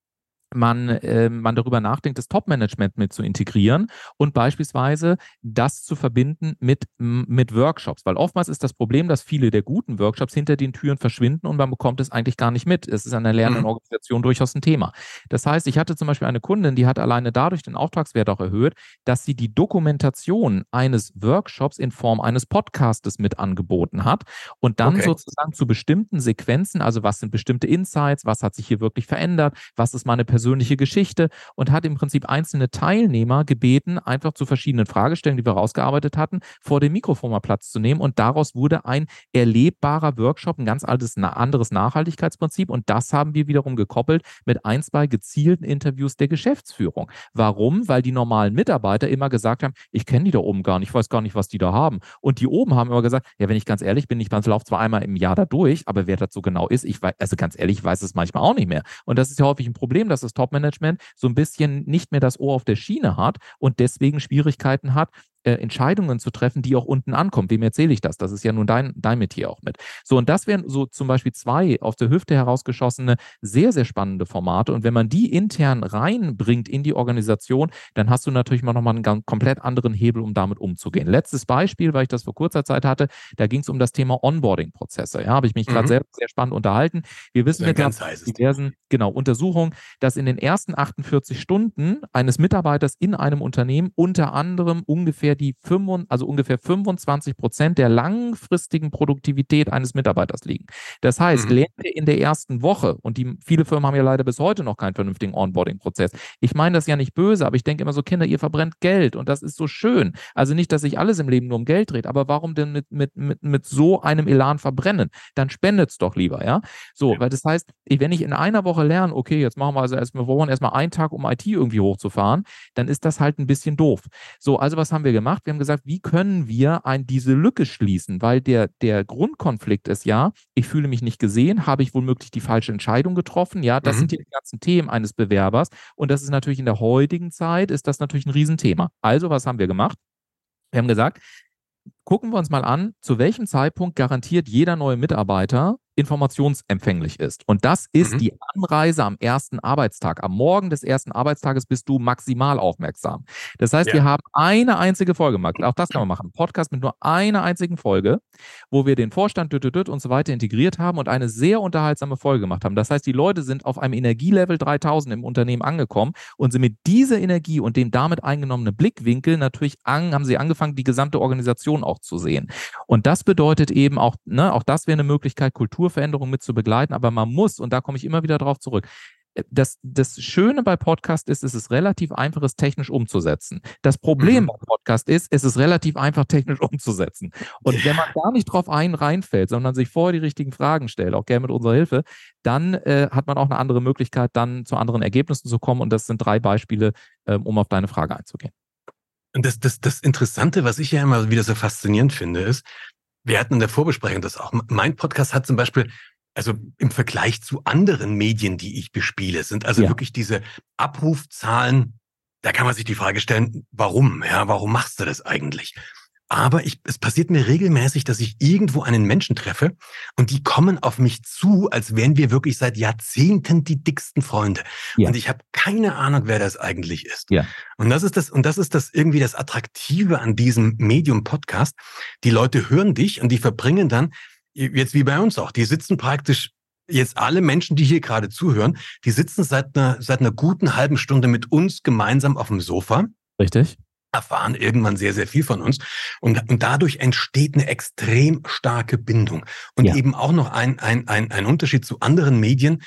man, äh, man darüber nachdenkt, das Top-Management mit zu integrieren und beispielsweise das zu verbinden mit, mit Workshops. Weil oftmals ist das Problem, dass viele der guten Workshops hinter den Türen verschwinden und man bekommt es eigentlich gar nicht mit. Es ist an der lernenden mhm. Organisation durchaus ein Thema. Das heißt, ich hatte zum Beispiel eine Kundin, die hat alleine dadurch den Auftragswert auch erhöht, dass sie die Dokumentation eines Workshops in Form eines Podcastes mit angeboten hat und dann okay. sozusagen zu bestimmten Sequenzen, also was sind bestimmte Insights, was hat sich hier wirklich verändert, was ist meine persönliche persönliche Geschichte und hat im Prinzip einzelne Teilnehmer gebeten, einfach zu verschiedenen Fragestellungen, die wir rausgearbeitet hatten, vor dem Mikrofon mal Platz zu nehmen. Und daraus wurde ein erlebbarer Workshop, ein ganz altes, anderes Nachhaltigkeitsprinzip. Und das haben wir wiederum gekoppelt mit ein, zwei gezielten Interviews der Geschäftsführung. Warum? Weil die normalen Mitarbeiter immer gesagt haben, ich kenne die da oben gar nicht, ich weiß gar nicht, was die da haben. Und die oben haben immer gesagt, ja, wenn ich ganz ehrlich bin, ich laufe zwar einmal im Jahr da durch, aber wer das so genau ist, ich weiß, also ganz ehrlich, ich weiß es manchmal auch nicht mehr. Und das ist ja häufig ein Problem, dass es das Top-Management so ein bisschen nicht mehr das Ohr auf der Schiene hat und deswegen Schwierigkeiten hat, äh, Entscheidungen zu treffen, die auch unten ankommen. Wem erzähle ich das? Das ist ja nun dein, dein Metier auch mit. So, und das wären so zum Beispiel zwei aus der Hüfte herausgeschossene, sehr, sehr spannende Formate. Und wenn man die intern reinbringt in die Organisation, dann hast du natürlich mal nochmal einen ganz, komplett anderen Hebel, um damit umzugehen. Letztes Beispiel, weil ich das vor kurzer Zeit hatte, da ging es um das Thema Onboarding-Prozesse. Ja, habe ich mich mhm. gerade sehr, sehr spannend unterhalten. Wir wissen mit diversen genau, Untersuchungen, dass in den ersten 48 Stunden eines Mitarbeiters in einem Unternehmen unter anderem ungefähr ungefähr die 5, also ungefähr 25 Prozent der langfristigen Produktivität eines Mitarbeiters liegen. Das heißt, mhm. lernt er in der ersten Woche, und die viele Firmen haben ja leider bis heute noch keinen vernünftigen Onboarding-Prozess. Ich meine das ja nicht böse, aber ich denke immer so, Kinder, ihr verbrennt Geld und das ist so schön. Also nicht, dass sich alles im Leben nur um Geld dreht, aber warum denn mit, mit, mit, mit so einem Elan verbrennen? Dann spendet es doch lieber, ja? So, ja. weil das heißt, wenn ich in einer Woche lerne, okay, jetzt machen wir also erstmal, wir wollen erstmal einen Tag, um IT irgendwie hochzufahren, dann ist das halt ein bisschen doof. So, also was haben wir gemacht? Gemacht. Wir haben gesagt, wie können wir ein, diese Lücke schließen? Weil der, der Grundkonflikt ist ja, ich fühle mich nicht gesehen, habe ich womöglich die falsche Entscheidung getroffen? Ja, das mhm. sind die ganzen Themen eines Bewerbers. Und das ist natürlich in der heutigen Zeit, ist das natürlich ein Riesenthema. Also, was haben wir gemacht? Wir haben gesagt, gucken wir uns mal an, zu welchem Zeitpunkt garantiert jeder neue Mitarbeiter informationsempfänglich ist. Und das ist mhm. die Anreise am ersten Arbeitstag. Am Morgen des ersten Arbeitstages bist du maximal aufmerksam. Das heißt, ja. wir haben eine einzige Folge gemacht. Auch das kann man machen. Podcast mit nur einer einzigen Folge, wo wir den Vorstand düt, düt, düt und so weiter integriert haben und eine sehr unterhaltsame Folge gemacht haben. Das heißt, die Leute sind auf einem Energielevel 3000 im Unternehmen angekommen und sind mit dieser Energie und dem damit eingenommenen Blickwinkel natürlich an, haben sie angefangen, die gesamte Organisation auch zu sehen. Und das bedeutet eben auch, ne, auch das wäre eine Möglichkeit, Kultur Kulturveränderung mit zu begleiten, aber man muss, und da komme ich immer wieder drauf zurück, äh, das, das Schöne bei Podcast ist, es ist relativ einfach, es technisch umzusetzen. Das Problem mhm. beim Podcast ist, es ist relativ einfach, technisch *laughs* umzusetzen. Und wenn man gar nicht drauf ein reinfällt, sondern sich vorher die richtigen Fragen stellt, auch gerne mit unserer Hilfe, dann äh, hat man auch eine andere Möglichkeit, dann zu anderen Ergebnissen zu kommen. Und das sind drei Beispiele, äh, um auf deine Frage einzugehen. Und das, das, das Interessante, was ich ja immer wieder so faszinierend finde, ist, wir hatten in der Vorbesprechung das auch. Mein Podcast hat zum Beispiel, also im Vergleich zu anderen Medien, die ich bespiele, sind also ja. wirklich diese Abrufzahlen, da kann man sich die Frage stellen, warum? Ja, warum machst du das eigentlich? Aber ich, es passiert mir regelmäßig, dass ich irgendwo einen Menschen treffe und die kommen auf mich zu, als wären wir wirklich seit Jahrzehnten die dicksten Freunde. Ja. Und ich habe keine Ahnung, wer das eigentlich ist. Ja. Und das ist das, und das ist das irgendwie das Attraktive an diesem Medium-Podcast. Die Leute hören dich und die verbringen dann, jetzt wie bei uns auch, die sitzen praktisch jetzt alle Menschen, die hier gerade zuhören, die sitzen seit einer, seit einer guten halben Stunde mit uns gemeinsam auf dem Sofa. Richtig erfahren irgendwann sehr, sehr viel von uns. Und, und dadurch entsteht eine extrem starke Bindung. Und ja. eben auch noch ein, ein, ein, ein Unterschied zu anderen Medien.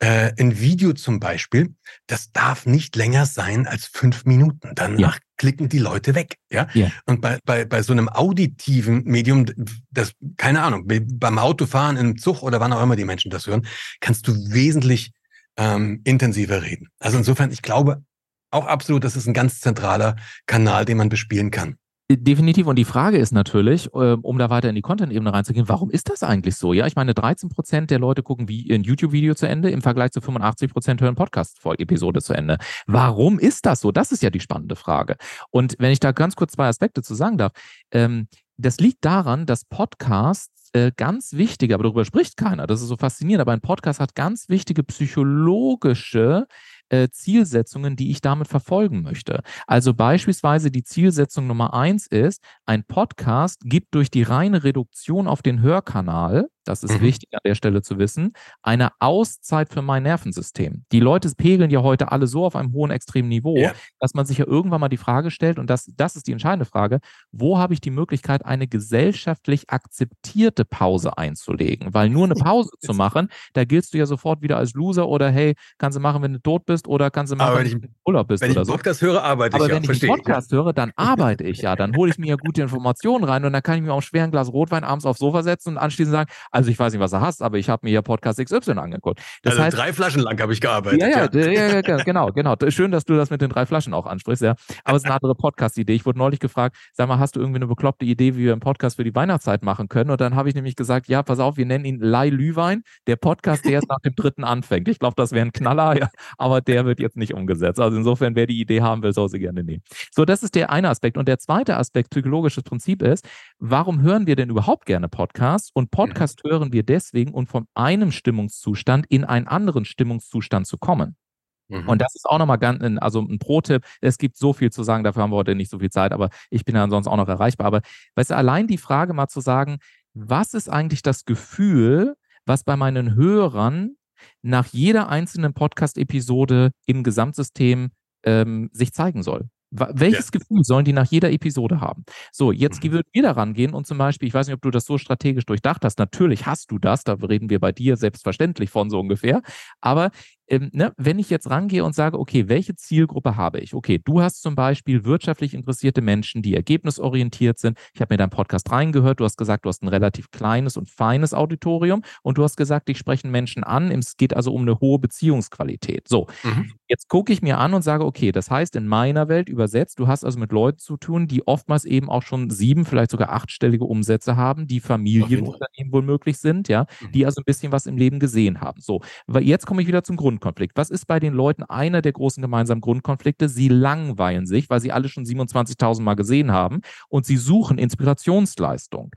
Äh, ein Video zum Beispiel, das darf nicht länger sein als fünf Minuten. Danach ja. klicken die Leute weg. Ja. ja. Und bei, bei, bei so einem auditiven Medium, das, keine Ahnung, beim Autofahren, im Zug oder wann auch immer die Menschen das hören, kannst du wesentlich ähm, intensiver reden. Also insofern, ich glaube, auch absolut, das ist ein ganz zentraler Kanal, den man bespielen kann. Definitiv. Und die Frage ist natürlich, ähm, um da weiter in die Content-Ebene reinzugehen, warum ist das eigentlich so? Ja, ich meine, 13 Prozent der Leute gucken wie ein YouTube-Video zu Ende, im Vergleich zu 85 Prozent hören Podcast-Episode zu Ende. Warum ist das so? Das ist ja die spannende Frage. Und wenn ich da ganz kurz zwei Aspekte zu sagen darf, ähm, das liegt daran, dass Podcasts äh, ganz wichtige, aber darüber spricht keiner, das ist so faszinierend, aber ein Podcast hat ganz wichtige psychologische äh, Zielsetzungen, die ich damit verfolgen möchte. Also beispielsweise die Zielsetzung Nummer eins ist, ein Podcast gibt durch die reine Reduktion auf den Hörkanal das ist mhm. wichtig an der Stelle zu wissen, eine Auszeit für mein Nervensystem. Die Leute pegeln ja heute alle so auf einem hohen extremen Niveau, ja. dass man sich ja irgendwann mal die Frage stellt, und das, das ist die entscheidende Frage, wo habe ich die Möglichkeit, eine gesellschaftlich akzeptierte Pause einzulegen? Weil nur eine *laughs* Pause zu machen, da giltst du ja sofort wieder als Loser oder hey, kannst du machen, wenn du tot bist oder kannst du machen, wenn, wenn du im Urlaub bist. Wenn ich einen Podcast höre, arbeite Aber ich ja. Aber wenn ich einen Podcast höre, dann *laughs* arbeite ich ja. Dann hole ich mir ja gute Informationen rein und dann kann ich mir auch schwer ein Glas Rotwein abends aufs Sofa setzen und anschließend sagen, also ich weiß nicht, was du hast, aber ich habe mir hier Podcast XY angeguckt. Das also heißt, drei Flaschen lang habe ich gearbeitet. Ja, ja, ja, ja, genau, genau. Schön, dass du das mit den drei Flaschen auch ansprichst, ja. Aber es ist eine andere Podcast-Idee. Ich wurde neulich gefragt, sag mal, hast du irgendwie eine bekloppte Idee, wie wir einen Podcast für die Weihnachtszeit machen können? Und dann habe ich nämlich gesagt, ja, pass auf, wir nennen ihn Lai Lüwein, der Podcast, der erst nach dem dritten anfängt. Ich glaube, das wäre ein Knaller, ja, aber der wird jetzt nicht umgesetzt. Also insofern, wer die Idee haben will, soll sie gerne nehmen. So, das ist der eine Aspekt. Und der zweite Aspekt, psychologisches Prinzip ist, warum hören wir denn überhaupt gerne Podcasts? Und Podcast hören wir deswegen und von einem Stimmungszustand in einen anderen Stimmungszustand zu kommen. Mhm. Und das ist auch nochmal ganz, also ein Pro-Tipp. Es gibt so viel zu sagen, dafür haben wir heute nicht so viel Zeit, aber ich bin ja ansonsten auch noch erreichbar. Aber weißt du, allein die Frage mal zu sagen, was ist eigentlich das Gefühl, was bei meinen Hörern nach jeder einzelnen Podcast-Episode im Gesamtsystem ähm, sich zeigen soll? Welches ja. Gefühl sollen die nach jeder Episode haben? So, jetzt mhm. würden wir daran gehen und zum Beispiel, ich weiß nicht, ob du das so strategisch durchdacht hast. Natürlich hast du das, da reden wir bei dir selbstverständlich von so ungefähr. Aber ähm, ne, wenn ich jetzt rangehe und sage, okay, welche Zielgruppe habe ich? Okay, du hast zum Beispiel wirtschaftlich interessierte Menschen, die ergebnisorientiert sind. Ich habe mir deinen Podcast reingehört. Du hast gesagt, du hast ein relativ kleines und feines Auditorium und du hast gesagt, ich spreche Menschen an. Es geht also um eine hohe Beziehungsqualität. So, mhm. jetzt gucke ich mir an und sage, okay, das heißt in meiner Welt übersetzt, du hast also mit Leuten zu tun, die oftmals eben auch schon sieben, vielleicht sogar achtstellige Umsätze haben, die Familienunternehmen womöglich sind, ja, mhm. die also ein bisschen was im Leben gesehen haben. So, weil jetzt komme ich wieder zum Grund Grundkonflikt. Was ist bei den Leuten einer der großen gemeinsamen Grundkonflikte? Sie langweilen sich, weil sie alle schon 27.000 Mal gesehen haben und sie suchen Inspirationsleistung.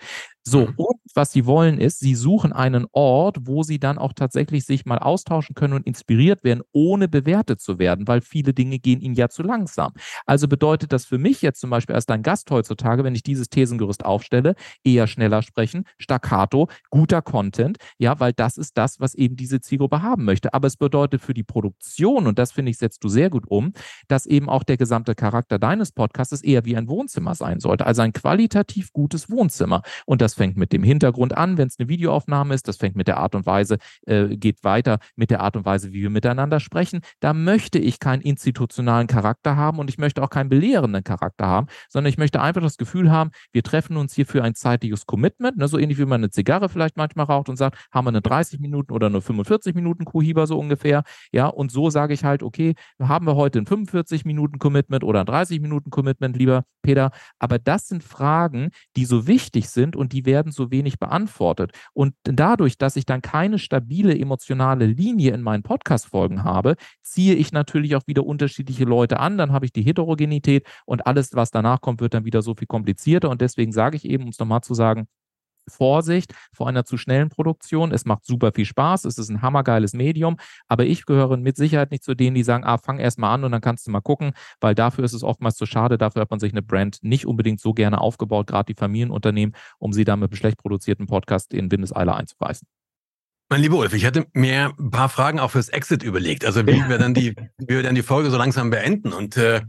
So, mhm. und was sie wollen ist, sie suchen einen Ort, wo sie dann auch tatsächlich sich mal austauschen können und inspiriert werden, ohne bewertet zu werden, weil viele Dinge gehen ihnen ja zu langsam. Also bedeutet das für mich jetzt zum Beispiel als dein Gast heutzutage, wenn ich dieses Thesengerüst aufstelle, eher schneller sprechen, staccato, guter Content, ja, weil das ist das, was eben diese Zielgruppe haben möchte. Aber es bedeutet für die Produktion, und das finde ich, setzt du sehr gut um, dass eben auch der gesamte Charakter deines Podcasts eher wie ein Wohnzimmer sein sollte, also ein qualitativ gutes Wohnzimmer. Und das das fängt mit dem Hintergrund an, wenn es eine Videoaufnahme ist. Das fängt mit der Art und Weise, äh, geht weiter mit der Art und Weise, wie wir miteinander sprechen. Da möchte ich keinen institutionalen Charakter haben und ich möchte auch keinen belehrenden Charakter haben, sondern ich möchte einfach das Gefühl haben, wir treffen uns hier für ein zeitliches Commitment, ne, so ähnlich wie man eine Zigarre vielleicht manchmal raucht und sagt, haben wir eine 30 Minuten oder eine 45 Minuten Kuhiba so ungefähr. Ja, und so sage ich halt, okay, haben wir heute ein 45 Minuten Commitment oder ein 30 Minuten Commitment, lieber Peter. Aber das sind Fragen, die so wichtig sind und die die werden so wenig beantwortet. Und dadurch, dass ich dann keine stabile emotionale Linie in meinen Podcast-Folgen habe, ziehe ich natürlich auch wieder unterschiedliche Leute an. Dann habe ich die Heterogenität und alles, was danach kommt, wird dann wieder so viel komplizierter. Und deswegen sage ich eben, um es nochmal zu sagen, Vorsicht vor einer zu schnellen Produktion. Es macht super viel Spaß, es ist ein hammergeiles Medium, aber ich gehöre mit Sicherheit nicht zu denen, die sagen, ah, fang erst mal an und dann kannst du mal gucken, weil dafür ist es oftmals zu schade, dafür hat man sich eine Brand nicht unbedingt so gerne aufgebaut, gerade die Familienunternehmen, um sie dann mit einem schlecht produzierten Podcast in Windeseile einzureißen. Mein lieber Ulf, ich hätte mir ein paar Fragen auch fürs Exit überlegt, also wie wir dann die, wie wir dann die Folge so langsam beenden. Und äh,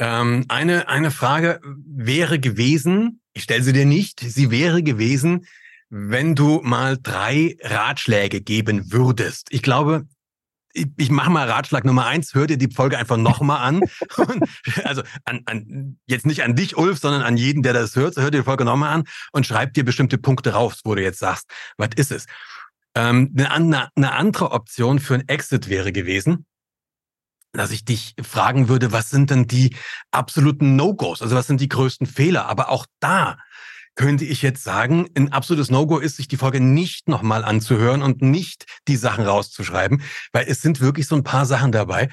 Ähm, eine, eine Frage wäre gewesen, ich stelle sie dir nicht, sie wäre gewesen, wenn du mal drei Ratschläge geben würdest. Ich glaube, ich, ich mache mal Ratschlag Nummer eins, hör dir die Folge einfach nochmal an. *laughs* also an, an, jetzt nicht an dich, Ulf, sondern an jeden, der das hört, hör dir die Folge nochmal an und schreib dir bestimmte Punkte raus, wo du jetzt sagst, was ist es? Ähm, eine, eine andere Option für ein Exit wäre gewesen, dass ich dich fragen würde, was sind denn die absoluten No-Gos? Also was sind die größten Fehler? Aber auch da könnte ich jetzt sagen, ein absolutes No-Go ist, sich die Folge nicht nochmal anzuhören und nicht die Sachen rauszuschreiben, weil es sind wirklich so ein paar Sachen dabei.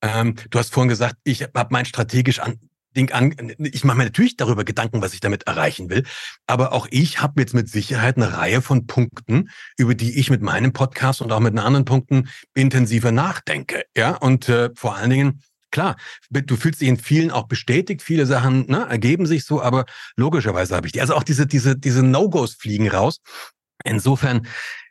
Ähm, du hast vorhin gesagt, ich habe mein strategisch an, Ding an. Ich mache mir natürlich darüber Gedanken, was ich damit erreichen will. Aber auch ich habe jetzt mit Sicherheit eine Reihe von Punkten, über die ich mit meinem Podcast und auch mit anderen Punkten intensiver nachdenke. Ja, und äh, vor allen Dingen klar, du fühlst dich in vielen auch bestätigt, viele Sachen ne, ergeben sich so, aber logischerweise habe ich die. Also auch diese, diese, diese No-Gos fliegen raus. Insofern,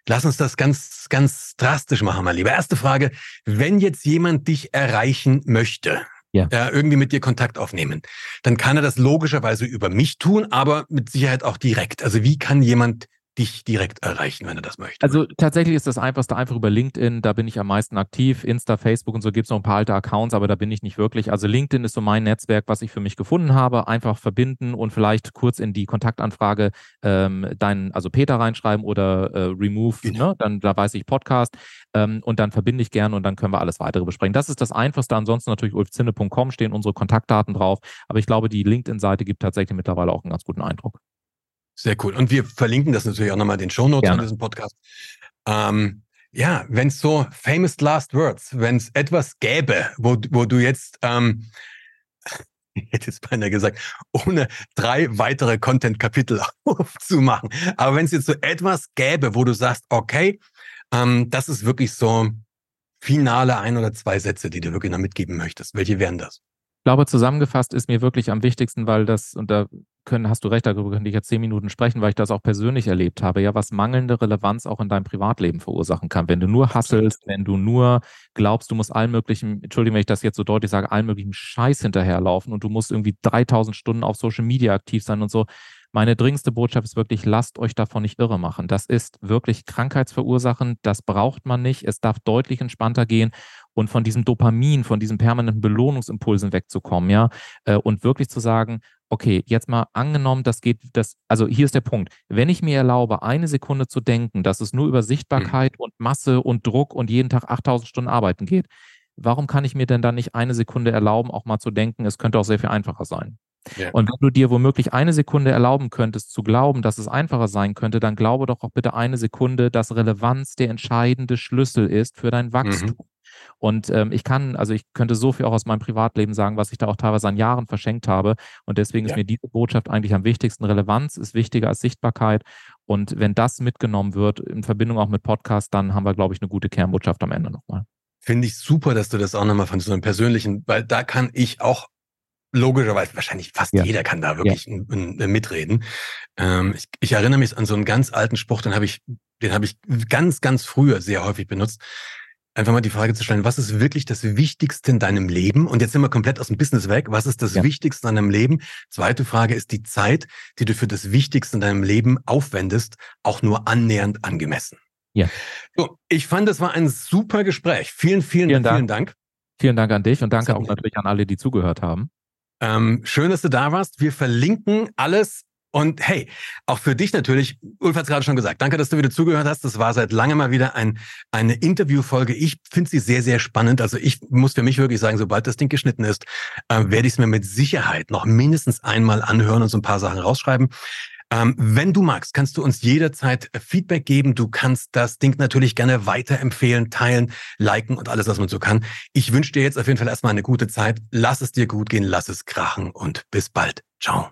lass uns das ganz, ganz drastisch machen, mein Lieber. Erste Frage, wenn jetzt jemand dich erreichen möchte, ja. ja. irgendwie mit dir Kontakt aufnehmen, dann kann er das logischerweise über mich tun, aber mit Sicherheit auch direkt. Also wie kann jemand dich direkt erreichen, wenn er das möchte? Also tatsächlich ist das einfachste einfach über LinkedIn, da bin ich am meisten aktiv. Insta, Facebook und so gibt es noch ein paar alte Accounts, aber da bin ich nicht wirklich. Also LinkedIn ist so mein Netzwerk, was ich für mich gefunden habe. Einfach verbinden und vielleicht kurz in die Kontaktanfrage ähm, deinen, also Peter reinschreiben oder äh, Remove, genau. ne? dann da weiß ich Podcast ähm, und dann verbinde ich gerne und dann können wir alles weitere besprechen. Das ist das Einfachste. Ansonsten natürlich ulfzinne.com stehen unsere Kontaktdaten drauf. Aber ich glaube, die LinkedIn-Seite gibt tatsächlich mittlerweile auch einen ganz guten Eindruck. Sehr cool. Und wir verlinken das natürlich auch nochmal in den Shownotes von diesem Podcast. Ähm, ja, wenn es so famous last words, wenn es etwas gäbe, wo, wo du jetzt, ähm, ich *laughs* hätte jetzt beinahe gesagt, ohne drei weitere Content-Kapitel *laughs* aufzumachen, aber wenn es jetzt so etwas gäbe, wo du sagst, okay, ähm, das ist wirklich so finale ein oder zwei Sätze, die du wirklich noch mitgeben möchtest, welche wären das? Ich glaube, zusammengefasst ist mir wirklich am wichtigsten, weil das, und da können, hast du recht, darüber könnte ich jetzt zehn Minuten sprechen, weil ich das auch persönlich erlebt habe, ja, was mangelnde Relevanz auch in deinem Privatleben verursachen kann. Wenn du nur hasselst, wenn du nur glaubst, du musst allen möglichen, Entschuldigung, wenn ich das jetzt so deutlich sage, allen möglichen Scheiß hinterherlaufen und du musst irgendwie 3000 Stunden auf Social Media aktiv sein und so. Meine dringendste Botschaft ist wirklich, lasst euch davon nicht irre machen. Das ist wirklich krankheitsverursachend, das braucht man nicht. Es darf deutlich entspannter gehen und von diesem Dopamin, von diesen permanenten Belohnungsimpulsen wegzukommen, ja, äh, und wirklich zu sagen, okay, jetzt mal angenommen, das geht, das, also hier ist der Punkt. Wenn ich mir erlaube, eine Sekunde zu denken, dass es nur über Sichtbarkeit mhm. und Masse und Druck und jeden Tag 8000 Stunden arbeiten geht, warum kann ich mir denn dann nicht eine Sekunde erlauben, auch mal zu denken, es könnte auch sehr viel einfacher sein? Ja. Und wenn du dir womöglich eine Sekunde erlauben könntest, zu glauben, dass es einfacher sein könnte, dann glaube doch auch bitte eine Sekunde, dass Relevanz der entscheidende Schlüssel ist für dein Wachstum. Mhm. Und ähm, ich kann, also ich könnte so viel auch aus meinem Privatleben sagen, was ich da auch teilweise an Jahren verschenkt habe. Und deswegen ja. ist mir diese Botschaft eigentlich am wichtigsten. Relevanz ist wichtiger als Sichtbarkeit. Und wenn das mitgenommen wird, in Verbindung auch mit Podcast, dann haben wir, glaube ich, eine gute Kernbotschaft am Ende nochmal. Finde ich super, dass du das auch nochmal von so einem persönlichen, weil da kann ich auch logischerweise, wahrscheinlich fast ja. jeder kann da wirklich ja. mitreden. Ähm, ich, ich, erinnere mich an so einen ganz alten Spruch, den habe ich, den habe ich ganz, ganz früher sehr häufig benutzt einfach mal die Frage zu stellen, was ist wirklich das Wichtigste in deinem Leben? Und jetzt sind wir komplett aus dem Business weg. Was ist das ja. Wichtigste in deinem Leben? Zweite Frage ist die Zeit, die du für das Wichtigste in deinem Leben aufwendest, auch nur annähernd angemessen. Ja. So, ich fand, das war ein super Gespräch. Vielen, vielen, vielen Dank. Vielen Dank, vielen Dank an dich und danke auch natürlich an alle, die zugehört haben. Ähm, schön, dass du da warst. Wir verlinken alles und hey, auch für dich natürlich, Ulf hat es gerade schon gesagt, danke, dass du wieder zugehört hast. Das war seit langem mal wieder ein, eine Interviewfolge. Ich finde sie sehr, sehr spannend. Also ich muss für mich wirklich sagen, sobald das Ding geschnitten ist, äh, werde ich es mir mit Sicherheit noch mindestens einmal anhören und so ein paar Sachen rausschreiben. Ähm, wenn du magst, kannst du uns jederzeit Feedback geben. Du kannst das Ding natürlich gerne weiterempfehlen, teilen, liken und alles, was man so kann. Ich wünsche dir jetzt auf jeden Fall erstmal eine gute Zeit. Lass es dir gut gehen, lass es krachen und bis bald. Ciao.